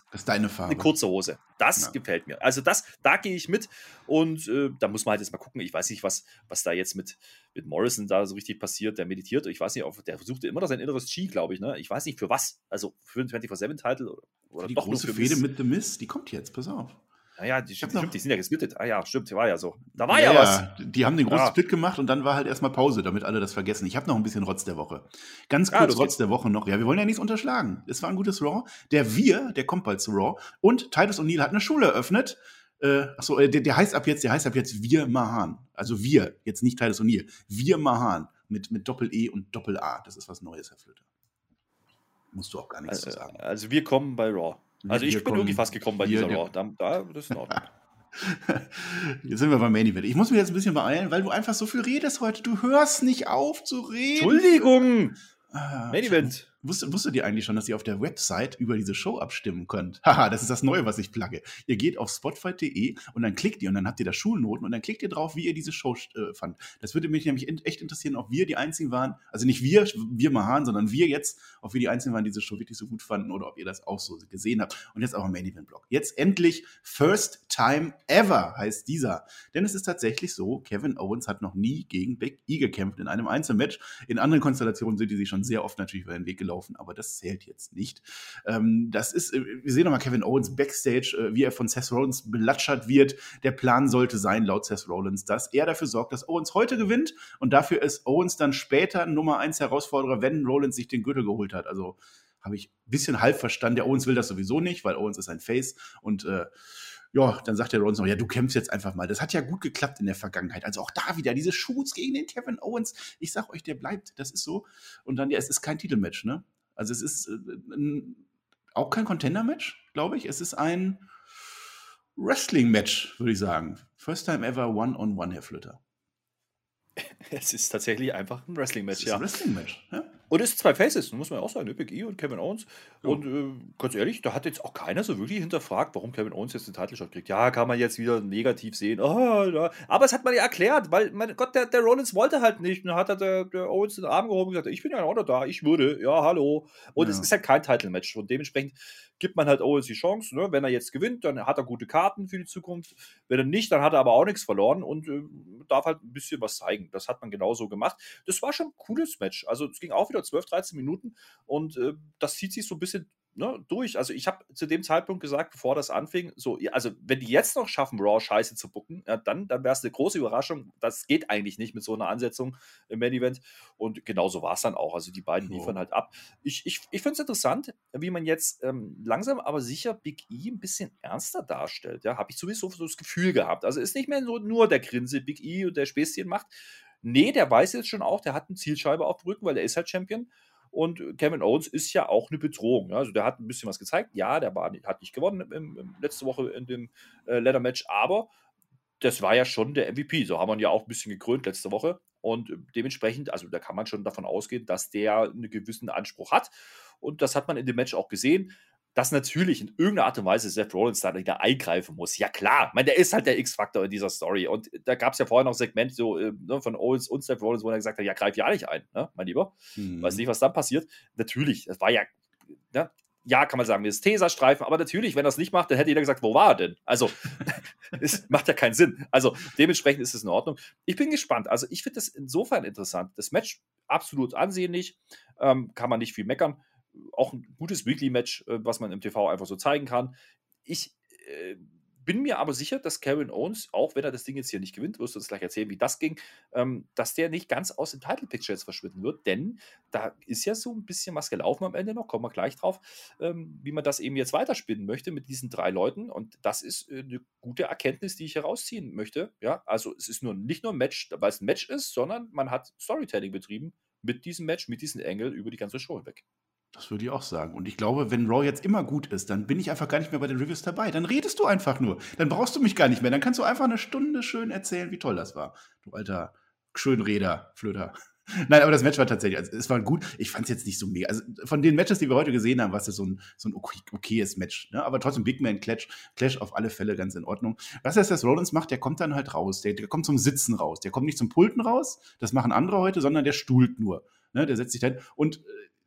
eine kurze Hose. Das ja. gefällt mir. Also das, da gehe ich mit und äh, da muss man halt jetzt mal gucken. Ich weiß nicht, was, was da jetzt mit, mit Morrison da so richtig passiert. Der meditiert. Ich weiß nicht, der versuchte immer noch sein inneres Chi, glaube ich. Ne? Ich weiß nicht für was. Also für den 24-7-Titel oder, oder die doch große Fehde mit The Miss, die kommt jetzt. Pass auf. Naja, die, stimmt, stimmt, die sind ja gesplittet. Ah ja, stimmt, war ja so. Da war ja, ja was. Die haben den großen ja. Split gemacht und dann war halt erstmal Pause, damit alle das vergessen. Ich habe noch ein bisschen Rotz der Woche. Ganz kurz ja, Rotz der Woche noch. Ja, wir wollen ja nichts unterschlagen. Es war ein gutes Raw. Der Wir, der kommt bald zu Raw. Und Titus O'Neill hat eine Schule eröffnet. Äh, achso, äh, der, der, heißt ab jetzt, der heißt ab jetzt Wir Mahan. Also wir, jetzt nicht Titus O'Neill. Wir Mahan. Mit, mit Doppel-E und Doppel-A. Das ist was Neues, Herr Flöter. Musst du auch gar nichts also, zu sagen. Also wir kommen bei Raw. Also ich bin wirklich fast gekommen bei dieser Raw. Da, da, das ist in Ordnung. [laughs] Jetzt sind wir beim Main Event. Ich muss mich jetzt ein bisschen beeilen, weil du einfach so viel redest heute. Du hörst nicht auf zu reden. Entschuldigung. Ah, Main Event. Wusstet, wusstet ihr eigentlich schon, dass ihr auf der Website über diese Show abstimmen könnt? [laughs] Haha, das ist das Neue, was ich plugge. Ihr geht auf spotfight.de und dann klickt ihr und dann habt ihr da Schulnoten und dann klickt ihr drauf, wie ihr diese Show äh, fand. Das würde mich nämlich echt interessieren, ob wir die Einzigen waren, also nicht wir, wir Mahan, sondern wir jetzt, ob wir die Einzigen waren, die diese Show wirklich so gut fanden oder ob ihr das auch so gesehen habt. Und jetzt auch im Main Event Blog. Jetzt endlich First Time Ever heißt dieser. Denn es ist tatsächlich so, Kevin Owens hat noch nie gegen Big E gekämpft in einem Einzelmatch. In anderen Konstellationen sind die sich schon sehr oft natürlich über den Weg gelaufen, aber das zählt jetzt nicht. Ähm, das ist, äh, wir sehen nochmal Kevin Owens backstage, äh, wie er von Seth Rollins belatschert wird. Der Plan sollte sein, laut Seth Rollins, dass er dafür sorgt, dass Owens heute gewinnt und dafür ist Owens dann später Nummer 1 Herausforderer, wenn Rollins sich den Gürtel geholt hat. Also habe ich ein bisschen halb verstanden. Der Owens will das sowieso nicht, weil Owens ist ein Face und äh, ja, dann sagt der Rollins noch, ja, du kämpfst jetzt einfach mal. Das hat ja gut geklappt in der Vergangenheit. Also auch da wieder diese Shoots gegen den Kevin Owens. Ich sag euch, der bleibt. Das ist so. Und dann, ja, es ist kein Titelmatch, ne? Also es ist äh, auch kein Contender-Match, glaube ich. Es ist ein Wrestling-Match, würde ich sagen. First time ever one-on-one, -on -one, Herr Flöter. [laughs] Es ist tatsächlich einfach ein Wrestling-Match, ja. Ein Wrestling-Match, ja. Und es ist zwei Faces, muss man ja auch sagen, ne? Big E und Kevin Owens. Ja. Und äh, ganz ehrlich, da hat jetzt auch keiner so wirklich hinterfragt, warum Kevin Owens jetzt den Title-Shot kriegt. Ja, kann man jetzt wieder negativ sehen. Oh, ja. Aber es hat man ja erklärt, weil, mein Gott, der, der Rollins wollte halt nicht. Und dann hat er der, der Owens den Arm gehoben und gesagt, ich bin ja auch noch da, ich würde, ja, hallo. Und ja. es ist halt kein Title-Match. Und dementsprechend gibt man halt Owens die Chance. Ne? Wenn er jetzt gewinnt, dann hat er gute Karten für die Zukunft. Wenn er nicht, dann hat er aber auch nichts verloren und äh, darf halt ein bisschen was zeigen. Das hat man genauso gemacht. Das war schon ein cooles Match. Also es ging auch wieder 12, 13 Minuten und äh, das zieht sich so ein bisschen ne, durch. Also ich habe zu dem Zeitpunkt gesagt, bevor das anfing, so, also wenn die jetzt noch schaffen, Raw scheiße zu bucken, ja, dann, dann wäre es eine große Überraschung. Das geht eigentlich nicht mit so einer Ansetzung im Main Event. Und genauso war es dann auch. Also die beiden liefern oh. halt ab. Ich, ich, ich finde es interessant, wie man jetzt ähm, langsam aber sicher Big E ein bisschen ernster darstellt. Ja, habe ich sowieso so das Gefühl gehabt. Also ist nicht mehr so nur der Grinse Big E und der Späßchen macht. Nee, der weiß jetzt schon auch, der hat eine Zielscheibe auf dem Rücken, weil er ist halt Champion. Und Kevin Owens ist ja auch eine Bedrohung. Also der hat ein bisschen was gezeigt. Ja, der war, hat nicht gewonnen im, im, letzte Woche in dem äh, Leather Match, aber das war ja schon der MVP. So haben wir ihn ja auch ein bisschen gekrönt letzte Woche. Und dementsprechend, also da kann man schon davon ausgehen, dass der einen gewissen Anspruch hat. Und das hat man in dem Match auch gesehen dass natürlich in irgendeiner Art und Weise Seth Rollins da wieder eingreifen muss. Ja, klar, ich meine, der ist halt der X-Faktor in dieser Story. Und da gab es ja vorher noch ein Segment so, äh, ne, von Owens und Seth Rollins, wo er gesagt hat: Ja, greif ja nicht ein, ne, mein Lieber. Mhm. Weiß nicht, was dann passiert. Natürlich, das war ja, ne, ja, kann man sagen, das Tesastreifen, aber natürlich, wenn er es nicht macht, dann hätte jeder gesagt, wo war er denn? Also, [laughs] es macht ja keinen Sinn. Also, dementsprechend ist es in Ordnung. Ich bin gespannt. Also, ich finde das insofern interessant. Das Match absolut ansehnlich, ähm, kann man nicht viel meckern auch ein gutes Weekly-Match, äh, was man im TV einfach so zeigen kann. Ich äh, bin mir aber sicher, dass Kevin Owens, auch wenn er das Ding jetzt hier nicht gewinnt, wirst du uns gleich erzählen, wie das ging, ähm, dass der nicht ganz aus dem Title Picture jetzt verschwinden wird, denn da ist ja so ein bisschen was gelaufen am Ende noch, kommen wir gleich drauf, ähm, wie man das eben jetzt weiterspinnen möchte mit diesen drei Leuten und das ist äh, eine gute Erkenntnis, die ich herausziehen möchte. Ja, also es ist nur nicht nur ein Match, weil es ein Match ist, sondern man hat Storytelling betrieben mit diesem Match, mit diesem Engel über die ganze Show hinweg. Das würde ich auch sagen. Und ich glaube, wenn Raw jetzt immer gut ist, dann bin ich einfach gar nicht mehr bei den Reviews dabei. Dann redest du einfach nur. Dann brauchst du mich gar nicht mehr. Dann kannst du einfach eine Stunde schön erzählen, wie toll das war. Du alter Schönreder, Flöter. [laughs] Nein, aber das Match war tatsächlich, also es war gut. Ich fand es jetzt nicht so mega. Also von den Matches, die wir heute gesehen haben, war es so ein, so ein okay, okayes Match. Ne? Aber trotzdem Big Man Clash, Clash auf alle Fälle ganz in Ordnung. Was jetzt das Rollins macht, der kommt dann halt raus. Der, der kommt zum Sitzen raus. Der kommt nicht zum Pulten raus. Das machen andere heute, sondern der stuhlt nur. Ne? Der setzt sich dann. Und äh,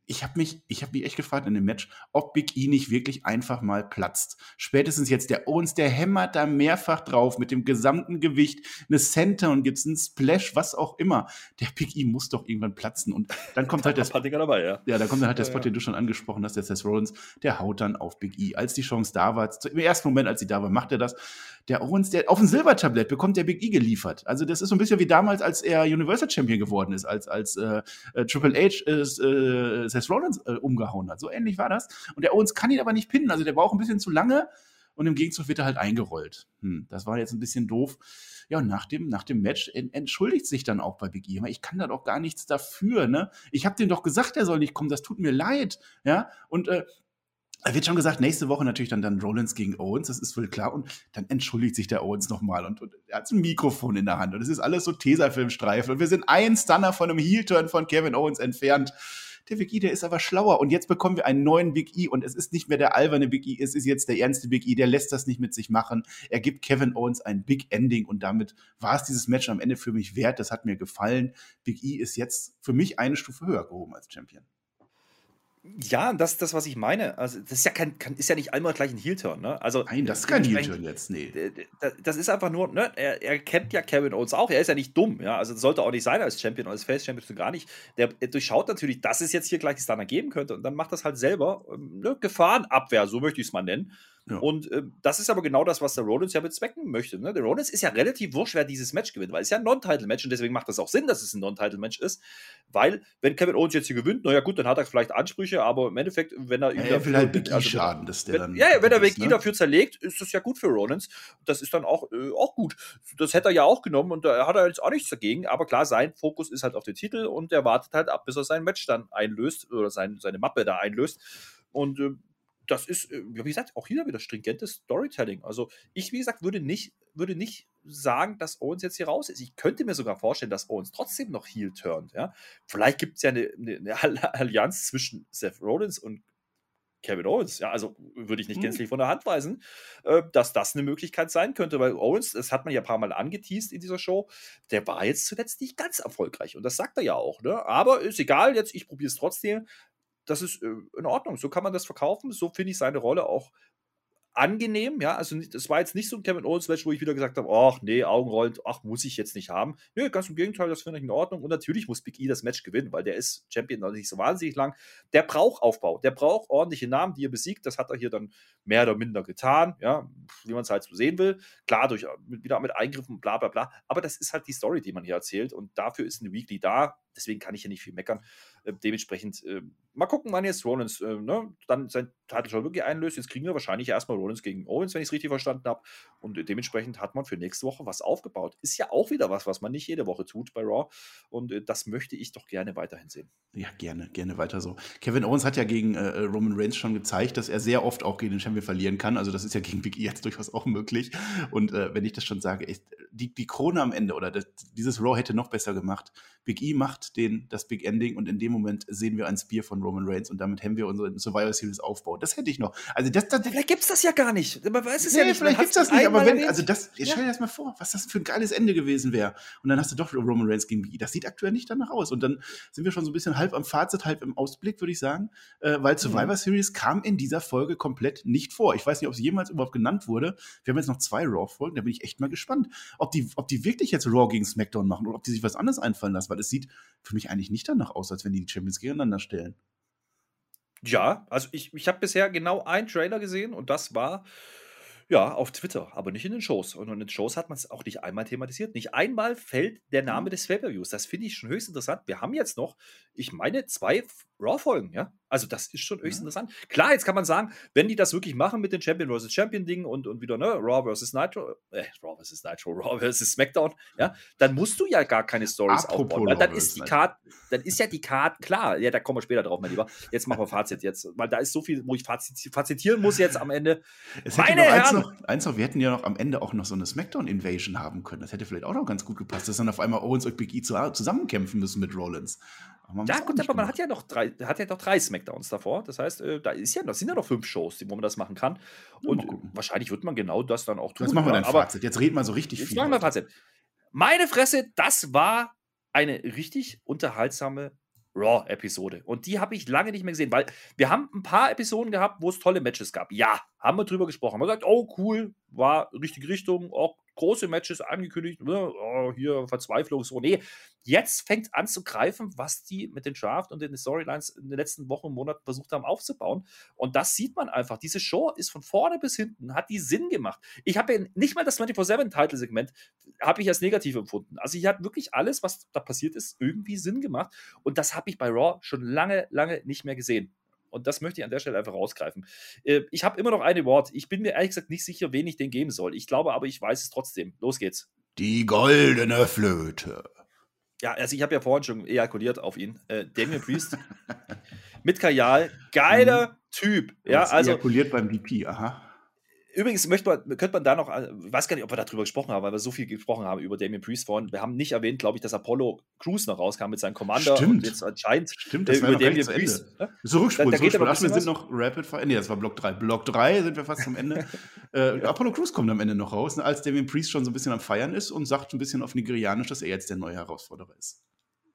ich habe mich, ich habe mich echt gefragt in dem Match, ob Big E nicht wirklich einfach mal platzt. Spätestens jetzt der Owens, der hämmert da mehrfach drauf mit dem gesamten Gewicht, eine Center und gibt's einen Splash, was auch immer. Der Big E muss doch irgendwann platzen und dann kommt halt [laughs] der Spot, dabei, ja. Ja, da kommt dann halt der Spot, den du schon angesprochen hast, der Seth Rollins, der haut dann auf Big E. Als die Chance da war, im ersten Moment, als sie da war, macht er das. Der Owens, der auf ein Silbertablett bekommt der Big E geliefert. Also das ist so ein bisschen wie damals, als er Universal Champion geworden ist, als als äh, äh, Triple H äh, äh Seth Rollins äh, umgehauen hat. So ähnlich war das. Und der Owens kann ihn aber nicht pinnen. Also der braucht ein bisschen zu lange und im Gegenzug wird er halt eingerollt. Hm, das war jetzt ein bisschen doof. Ja, und nach dem, nach dem Match entschuldigt sich dann auch bei Big E. Ich kann da doch gar nichts dafür, ne? Ich habe dem doch gesagt, er soll nicht kommen, das tut mir leid, ja? Und äh, er wird schon gesagt, nächste Woche natürlich dann, dann Rollins gegen Owens, das ist wohl klar. Und dann entschuldigt sich der Owens nochmal und, und er hat ein Mikrofon in der Hand. Und es ist alles so Tesafilmstreifen. Und wir sind ein Stunner von einem Heel-Turn von Kevin Owens entfernt. Der Big E, der ist aber schlauer. Und jetzt bekommen wir einen neuen Big E. Und es ist nicht mehr der alberne Big E, es ist jetzt der ernste Big E. Der lässt das nicht mit sich machen. Er gibt Kevin Owens ein Big Ending. Und damit war es dieses Match am Ende für mich wert. Das hat mir gefallen. Big E ist jetzt für mich eine Stufe höher gehoben als Champion. Ja, das ist das, was ich meine. Also, das ist ja, kein, ist ja nicht einmal gleich ein Heel-Turn. Ne? Also, Nein, das ist kein Heel-Turn jetzt, nee. Das ist einfach nur, ne? er, er kennt ja Kevin Owens auch, er ist ja nicht dumm. Ja? Also, das sollte auch nicht sein als Champion, als Face-Champion gar nicht. Der durchschaut natürlich, dass es jetzt hier gleich die Stunner geben könnte und dann macht das halt selber ähm, ne? Gefahrenabwehr, so möchte ich es mal nennen. Ja. Und äh, das ist aber genau das, was der Rollins ja bezwecken möchte. Ne? Der Rollins ist ja relativ wurscht, wer dieses Match gewinnt, weil es ja ein Non-Title-Match und deswegen macht das auch Sinn, dass es ein Non-Title-Match ist. Weil, wenn Kevin Owens jetzt hier gewinnt, naja, gut, dann hat er vielleicht Ansprüche, aber im Endeffekt, wenn er. Ja, er will halt Big E also, schaden, dass der wenn, dann. Ja, ja, wenn er Big E ne? dafür zerlegt, ist das ja gut für Rollins. Das ist dann auch, äh, auch gut. Das hätte er ja auch genommen und da hat er jetzt auch nichts dagegen. Aber klar, sein Fokus ist halt auf den Titel und er wartet halt ab, bis er sein Match dann einlöst oder sein, seine Mappe da einlöst. Und äh, das ist, äh, wie gesagt, auch hier wieder stringentes Storytelling. Also ich, wie gesagt, würde nicht, würde nicht sagen, dass Owens jetzt hier raus ist. Ich könnte mir sogar vorstellen, dass Owens trotzdem noch Heel turnt. Ja? Vielleicht gibt es ja eine, eine, eine, [laughs] Allianz zwischen Seth Rollins und Kevin Owens. Ja, also würde ich nicht hm. gänzlich von der Hand weisen, äh, dass das eine Möglichkeit sein könnte, weil Owens, das hat man ja ein paar Mal angeteased in dieser Show, der war jetzt zuletzt nicht ganz erfolgreich und das sagt er ja auch. Ne? Aber ist egal, jetzt ich probiere es trotzdem das ist äh, in Ordnung. So kann man das verkaufen. So finde ich seine Rolle auch angenehm, ja, also es war jetzt nicht so ein Kevin Owens Match, wo ich wieder gesagt habe, ach nee, Augenrollend, ach, muss ich jetzt nicht haben. Nö, ganz im Gegenteil, das finde ich in Ordnung und natürlich muss Big E das Match gewinnen, weil der ist Champion noch nicht so wahnsinnig lang. Der braucht Aufbau, der braucht ordentliche Namen, die er besiegt, das hat er hier dann mehr oder minder getan, ja, wie man es halt so sehen will. Klar, durch, wieder mit Eingriffen, bla bla bla, aber das ist halt die Story, die man hier erzählt und dafür ist eine Weekly da, deswegen kann ich hier nicht viel meckern. Äh, dementsprechend, äh, mal gucken, wann jetzt Rollins äh, ne, dann sein Titel schon wirklich einlöst. Jetzt kriegen wir wahrscheinlich erstmal Rollins gegen Owens, wenn ich es richtig verstanden habe. Und äh, dementsprechend hat man für nächste Woche was aufgebaut. Ist ja auch wieder was, was man nicht jede Woche tut bei Raw. Und äh, das möchte ich doch gerne weiterhin sehen. Ja, gerne, gerne weiter so. Kevin Owens hat ja gegen Roman Reigns schon gezeigt, dass er sehr oft auch gegen den Champion verlieren kann. Also das ist ja gegen Big E jetzt durchaus auch möglich. Und wenn ich das schon sage, echt, die, die Krone am Ende oder das, dieses Raw hätte noch besser gemacht. Big E macht den, das Big Ending und in dem Moment sehen wir ein Spear von Roman Reigns und damit haben wir unseren Survivor Series Aufbau. Das hätte ich noch. Also das, das vielleicht gibt es das ja gar nicht. Man weiß es nee, ja nicht. Vielleicht gibt es das nicht, aber wenn, also das, ja. stell dir das mal vor, was das für ein geiles Ende gewesen wäre. Und dann hast du doch Roman Reigns gegen Big E. Das sieht aktuell nicht danach aus. Und dann sind wir schon so ein bisschen halb am Fazit, halb im Ausblick, würde ich sagen. Äh, weil Survivor mhm. Series kam in dieser Folge komplett nicht vor. Ich weiß nicht, ob es jemals überhaupt genannt wurde. Wir haben jetzt noch zwei Raw-Folgen, da bin ich echt mal gespannt, ob die, ob die wirklich jetzt Raw gegen SmackDown machen oder ob die sich was anderes einfallen lassen, weil es sieht für mich eigentlich nicht danach aus, als wenn die die Champions gegeneinander stellen. Ja, also ich, ich habe bisher genau einen Trailer gesehen und das war ja auf Twitter, aber nicht in den Shows. Und in den Shows hat man es auch nicht einmal thematisiert. Nicht einmal fällt der Name mhm. des Pay-Per-Views. Das finde ich schon höchst interessant. Wir haben jetzt noch, ich meine, zwei Raw-Folgen, ja. Also das ist schon höchst ja. interessant. Klar, jetzt kann man sagen, wenn die das wirklich machen mit den Champion vs. Champion-Dingen und, und wieder, ne, Raw vs. Nitro, äh, Raw vs. Nitro, [laughs] Raw vs. SmackDown, ja, dann musst du ja gar keine Stories aufbauen. Weil dann ist die Card, dann ist ja die Card klar. Ja, da kommen wir später drauf, mein Lieber. Jetzt machen wir Fazit jetzt, weil da ist so viel, wo ich fazitieren muss jetzt am Ende. Es Meine Herren! Eins noch, eins noch, wir hätten ja noch am Ende auch noch so eine SmackDown-Invasion haben können. Das hätte vielleicht auch noch ganz gut gepasst, dass dann auf einmal Owens und Big E zusammenkämpfen müssen mit Rollins. Ja, gut, aber man hat ja noch drei, hat ja noch drei Smackdowns davor. Das heißt, äh, da ist ja, das sind ja noch fünf Shows, wo man das machen kann. Und ja, wahrscheinlich wird man genau das dann auch tun. Jetzt machen wir dein Fazit. Jetzt reden wir so richtig jetzt viel. Jetzt machen wir Fazit. Meine Fresse, das war eine richtig unterhaltsame Raw-Episode. Und die habe ich lange nicht mehr gesehen, weil wir haben ein paar Episoden gehabt, wo es tolle Matches gab. Ja, haben wir drüber gesprochen. Haben wir gesagt, oh cool, war richtige Richtung, auch große Matches angekündigt, ne? oh, hier Verzweiflung, so. Nee, jetzt fängt an zu greifen, was die mit den Draft und den Storylines in den letzten Wochen und Monaten versucht haben aufzubauen. Und das sieht man einfach. Diese Show ist von vorne bis hinten, hat die Sinn gemacht. Ich habe ja nicht mal das 24-7-Title-Segment, habe ich als negativ empfunden. Also hier hat wirklich alles, was da passiert ist, irgendwie Sinn gemacht. Und das habe ich bei Raw schon lange, lange nicht mehr gesehen. Und das möchte ich an der Stelle einfach rausgreifen. Äh, ich habe immer noch ein Wort. Ich bin mir ehrlich gesagt nicht sicher, wen ich den geben soll. Ich glaube aber, ich weiß es trotzdem. Los geht's. Die goldene Flöte. Ja, also ich habe ja vorhin schon ejakuliert auf ihn. Äh, Damien Priest [laughs] mit Kajal. Geiler mhm. Typ. Ja, also. Ejakuliert beim DP, aha. Übrigens möchte man, könnte man da noch, äh, ich weiß gar nicht, ob wir darüber gesprochen haben, weil wir so viel gesprochen haben über Damien Priest vorhin. Wir haben nicht erwähnt, glaube ich, dass Apollo Crews noch rauskam mit seinem Commander. Stimmt. Jetzt anscheinend Stimmt, das äh, über Damien Priest. Ne? So Rückspul, da, da Rückspul. Ach, wir sind noch Rapid Fire. Nee, das war Block 3. Block 3 sind wir fast am Ende. [laughs] äh. Apollo Crews kommt am Ende noch raus, ne, als Damien Priest schon so ein bisschen am Feiern ist und sagt ein bisschen auf Nigerianisch, dass er jetzt der neue Herausforderer ist.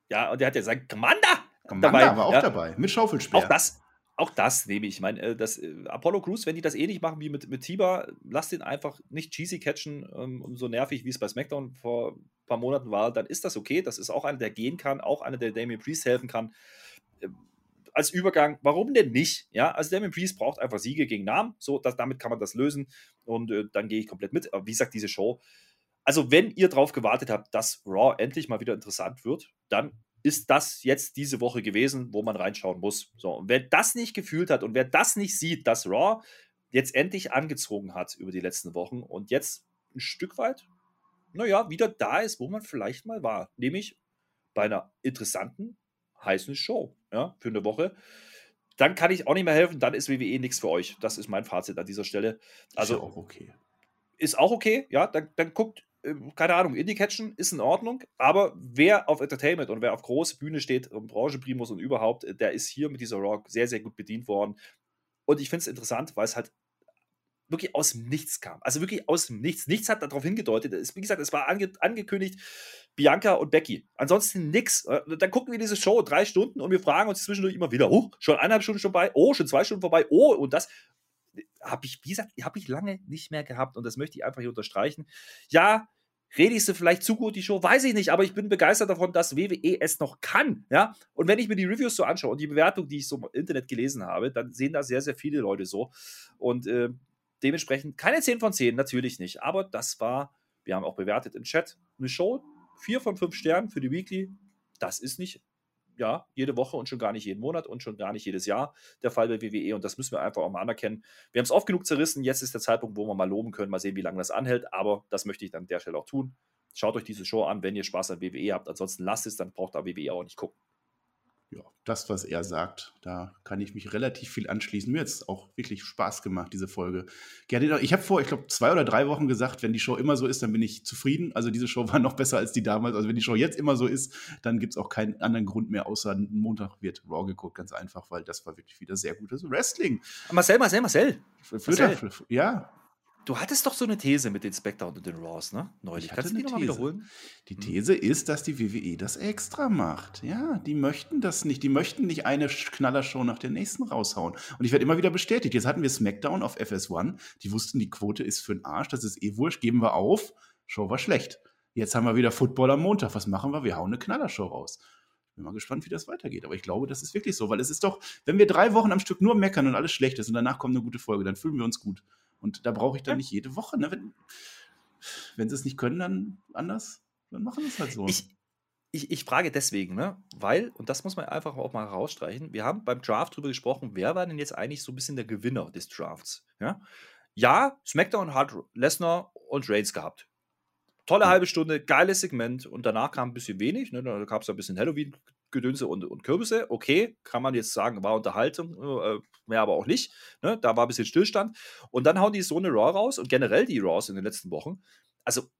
Ja, und der hat ja seinen Commander. Commander dabei. war auch ja. dabei, mit Schaufelspeer. Auch das, auch das nehme ich. Ich meine, äh, das äh, Apollo Crews, wenn die das ähnlich machen wie mit, mit Tiba, lass den einfach nicht cheesy catchen ähm, und so nervig, wie es bei SmackDown vor ein paar Monaten war, dann ist das okay. Das ist auch einer, der gehen kann, auch einer, der Damien Priest helfen kann. Ähm, als Übergang, warum denn nicht? Ja, also Damien Priest braucht einfach Siege gegen Namen. So, das, damit kann man das lösen und äh, dann gehe ich komplett mit. Aber wie gesagt, diese Show. Also, wenn ihr drauf gewartet habt, dass Raw endlich mal wieder interessant wird, dann ist das jetzt diese Woche gewesen, wo man reinschauen muss. So, und wer das nicht gefühlt hat und wer das nicht sieht, dass Raw jetzt endlich angezogen hat über die letzten Wochen und jetzt ein Stück weit, naja, wieder da ist, wo man vielleicht mal war. Nämlich bei einer interessanten, heißen Show, ja, für eine Woche. Dann kann ich auch nicht mehr helfen, dann ist WWE nichts für euch. Das ist mein Fazit an dieser Stelle. Also, ist auch okay. Ist auch okay, ja. Dann, dann guckt keine Ahnung, Indie-Catchen ist in Ordnung, aber wer auf Entertainment und wer auf große Bühne steht, und Branchenprimus und überhaupt, äh, der ist hier mit dieser Rock sehr, sehr gut bedient worden. Und ich finde es interessant, weil es halt wirklich aus dem Nichts kam. Also wirklich aus dem Nichts. Nichts hat darauf hingedeutet. Es, wie gesagt, es war ange angekündigt, Bianca und Becky. Ansonsten nichts. Äh, dann gucken wir diese Show drei Stunden und wir fragen uns zwischendurch immer wieder, oh, schon eineinhalb Stunden schon vorbei, oh, schon zwei Stunden vorbei, oh, und das habe ich, wie gesagt, habe ich lange nicht mehr gehabt und das möchte ich einfach hier unterstreichen. Ja, Rede ich sie vielleicht zu gut, die Show? Weiß ich nicht, aber ich bin begeistert davon, dass WWE es noch kann. Ja? Und wenn ich mir die Reviews so anschaue und die Bewertung, die ich so im Internet gelesen habe, dann sehen da sehr, sehr viele Leute so. Und äh, dementsprechend keine 10 von 10, natürlich nicht. Aber das war, wir haben auch bewertet im Chat, eine Show, 4 von 5 Sternen für die Weekly. Das ist nicht ja, jede Woche und schon gar nicht jeden Monat und schon gar nicht jedes Jahr der Fall bei WWE. Und das müssen wir einfach auch mal anerkennen. Wir haben es oft genug zerrissen. Jetzt ist der Zeitpunkt, wo wir mal loben können. Mal sehen, wie lange das anhält. Aber das möchte ich dann an der Stelle auch tun. Schaut euch diese Show an, wenn ihr Spaß an WWE habt. Ansonsten lasst es, dann braucht ihr WWE auch nicht gucken ja, das, was er sagt, da kann ich mich relativ viel anschließen. Mir hat es auch wirklich Spaß gemacht, diese Folge. Gerne, ich habe vor, ich glaube, zwei oder drei Wochen gesagt, wenn die Show immer so ist, dann bin ich zufrieden. Also diese Show [laughs] war noch besser als die damals. Also wenn die Show jetzt immer so ist, dann gibt es auch keinen anderen Grund mehr, außer Montag wird Raw geguckt, ganz einfach, weil das war wirklich wieder sehr gutes Wrestling. Marcel, Marcel, Marcel. Marcel. Ja. Du hattest doch so eine These mit den Spectre und den Raws, ne? Neulich. Kannst du die nochmal wiederholen? Die These ist, dass die WWE das extra macht. Ja, die möchten das nicht. Die möchten nicht eine Knallershow nach der nächsten raushauen. Und ich werde immer wieder bestätigt. Jetzt hatten wir SmackDown auf FS1. Die wussten, die Quote ist für den Arsch. Das ist eh wurscht. Geben wir auf. Show war schlecht. Jetzt haben wir wieder Football am Montag. Was machen wir? Wir hauen eine Knallershow raus. Bin mal gespannt, wie das weitergeht. Aber ich glaube, das ist wirklich so, weil es ist doch, wenn wir drei Wochen am Stück nur meckern und alles schlecht ist und danach kommt eine gute Folge, dann fühlen wir uns gut. Und da brauche ich dann ja. nicht jede Woche. Ne? Wenn, wenn sie es nicht können, dann anders. Dann machen wir es halt so. Ich, ich, ich, frage deswegen, ne? weil, und das muss man einfach auch mal herausstreichen, wir haben beim Draft darüber gesprochen, wer war denn jetzt eigentlich so ein bisschen der Gewinner des Drafts? Ja, ja SmackDown hat Lesnar und Reigns gehabt. Tolle halbe Stunde, geiles Segment und danach kam ein bisschen wenig. Ne? Da gab es ein bisschen Halloween Gedönse und, und Kürbisse. Okay, kann man jetzt sagen, war Unterhaltung, äh, mehr aber auch nicht. Ne? Da war ein bisschen Stillstand. Und dann hauen die so eine Raw raus und generell die Raws in den letzten Wochen. Also,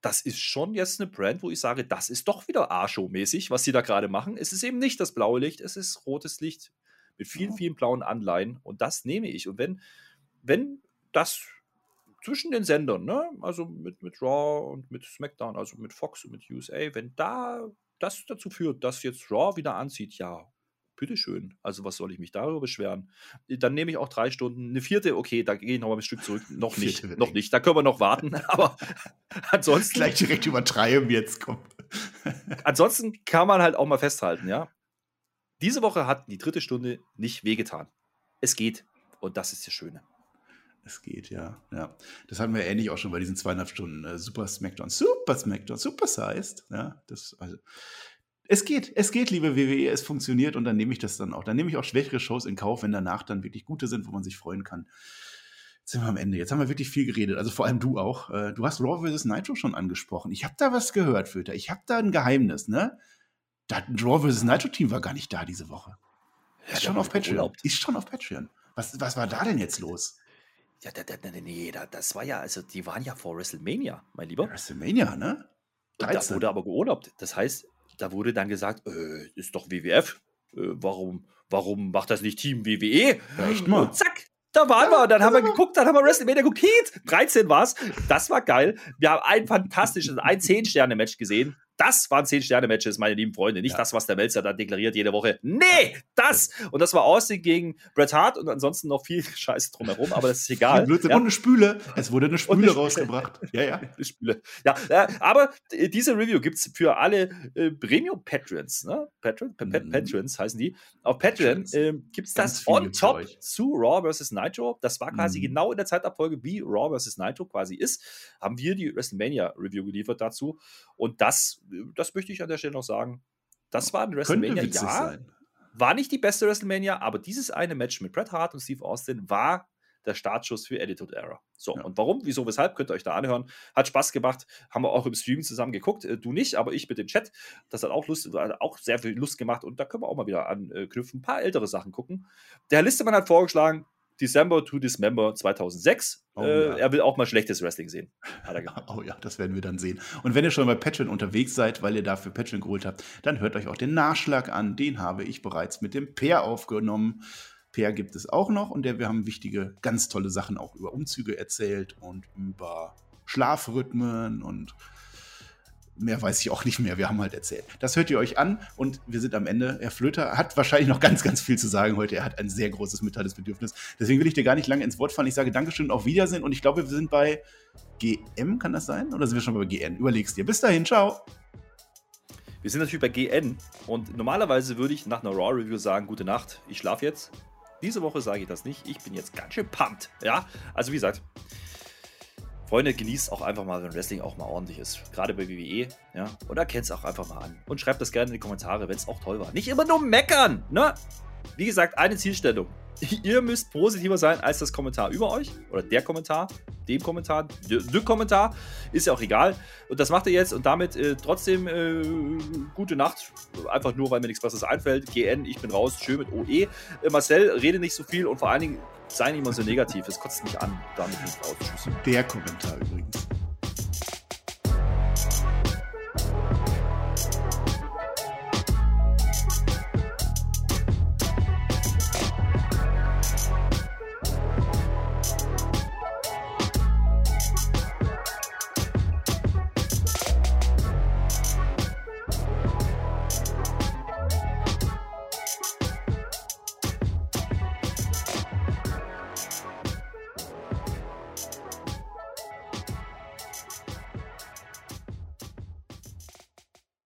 das ist schon jetzt eine Brand, wo ich sage, das ist doch wieder A-Show-mäßig, was sie da gerade machen. Es ist eben nicht das blaue Licht, es ist rotes Licht mit vielen, vielen blauen Anleihen. Und das nehme ich. Und wenn, wenn das zwischen den Sendern, ne? also mit, mit Raw und mit SmackDown, also mit Fox und mit USA, wenn da das dazu führt, dass jetzt Raw wieder anzieht, ja, bitteschön. Also was soll ich mich darüber beschweren? Dann nehme ich auch drei Stunden. Eine vierte, okay, da gehe ich noch mal ein Stück zurück. [laughs] Noch nicht, noch nicht. Da können wir noch warten. [laughs] Aber ansonsten. Gleich direkt übertreiben jetzt, komm. [laughs] ansonsten kann man halt auch mal festhalten, ja. Diese Woche hat die dritte Stunde nicht wehgetan. Es geht. Und das ist das Schöne. Es geht, ja. ja. Das hatten wir ähnlich auch schon bei diesen zweieinhalb Stunden. Äh, Super Smackdown, Super Smackdown, Super Sized. Ja, das, also, es geht, es geht, liebe WWE, es funktioniert und dann nehme ich das dann auch. Dann nehme ich auch schwächere Shows in Kauf, wenn danach dann wirklich gute sind, wo man sich freuen kann. Jetzt sind wir am Ende. Jetzt haben wir wirklich viel geredet. Also vor allem du auch. Äh, du hast Raw vs. Nitro schon angesprochen. Ich habe da was gehört, Föter. Ich habe da ein Geheimnis, ne? Das Raw vs. Nitro Team war gar nicht da diese Woche. Ist ja, schon auf Patreon. Urlaubt. Ist schon auf Patreon. Was, was war da denn jetzt los? Ja, da, da, nee, da, das war ja, also die waren ja vor WrestleMania, mein Lieber. WrestleMania, ne? 13. Da wurde aber geurlaubt. Das heißt, da wurde dann gesagt, äh, ist doch WWF. Äh, warum, warum macht das nicht Team WWE? echt mal. Und zack, da waren wir. Dann haben wir geguckt, dann haben wir WrestleMania geguckt. 13 war's. Das war geil. Wir haben ein fantastisches, ein 10-Sterne-Match gesehen. Das waren 10-Sterne-Matches, meine lieben Freunde. Nicht ja. das, was der Melzer da deklariert jede Woche. Nee, das! Und das war Austin gegen Bret Hart und ansonsten noch viel [laughs] Scheiße drumherum, aber das ist egal. Blödsinn. Ja. Und eine Spüle. Es wurde eine Spüle eine rausgebracht. Ja, ja. [laughs] Eine Spüle. Ja, aber diese Review gibt es für alle äh, Premium-Patrons. Ne? Patron, mhm. Patrons heißen die. Auf Patreon äh, gibt es das on top zu Raw vs. Nitro. Das war quasi mhm. genau in der Zeitabfolge, wie Raw vs. Nitro quasi ist. Haben wir die WrestleMania-Review geliefert dazu. Und das das möchte ich an der Stelle noch sagen. Das war ein WrestleMania, ja. War nicht die beste WrestleMania, aber dieses eine Match mit Bret Hart und Steve Austin war der Startschuss für Attitude Era. So, ja. und warum, wieso, weshalb, könnt ihr euch da anhören. Hat Spaß gemacht, haben wir auch im Stream zusammen geguckt. Äh, du nicht, aber ich mit dem Chat. Das hat auch Lust, hat auch sehr viel Lust gemacht und da können wir auch mal wieder anknüpfen, ein paar ältere Sachen gucken. Der Herr Listemann hat vorgeschlagen, December to Dismember 2006. Oh, äh, ja. Er will auch mal schlechtes Wrestling sehen. [laughs] oh ja, das werden wir dann sehen. Und wenn ihr schon bei Patreon unterwegs seid, weil ihr dafür Patreon geholt habt, dann hört euch auch den Nachschlag an. Den habe ich bereits mit dem Peer aufgenommen. Peer gibt es auch noch und der, wir haben wichtige, ganz tolle Sachen auch über Umzüge erzählt und über Schlafrhythmen und mehr weiß ich auch nicht mehr. Wir haben halt erzählt. Das hört ihr euch an und wir sind am Ende. Herr Flöter hat wahrscheinlich noch ganz, ganz viel zu sagen heute. Er hat ein sehr großes Mitteilungsbedürfnis. Deswegen will ich dir gar nicht lange ins Wort fallen. Ich sage Dankeschön und auf Wiedersehen und ich glaube, wir sind bei GM, kann das sein? Oder sind wir schon bei GN? Überlegst dir. Bis dahin, ciao. Wir sind natürlich bei GN und normalerweise würde ich nach einer Raw-Review sagen, gute Nacht, ich schlafe jetzt. Diese Woche sage ich das nicht. Ich bin jetzt ganz schön pumped. Ja, also wie gesagt, Freunde, genießt auch einfach mal, wenn Wrestling auch mal ordentlich ist. Gerade bei WWE, ja. Und erkennt es auch einfach mal an. Und schreibt das gerne in die Kommentare, wenn es auch toll war. Nicht immer nur meckern, ne? Wie gesagt, eine Zielstellung. [laughs] Ihr müsst positiver sein als das Kommentar über euch oder der Kommentar, dem Kommentar, der Kommentar, ist ja auch egal. Und das macht ihr jetzt und damit äh, trotzdem äh, gute Nacht. Einfach nur, weil mir nichts Besseres einfällt. GN, ich bin raus, schön mit OE. Äh, Marcel, rede nicht so viel und vor allen Dingen sei nicht immer so negativ. Es kotzt mich an. Damit bin ich raus. Tschüss. Der Kommentar übrigens.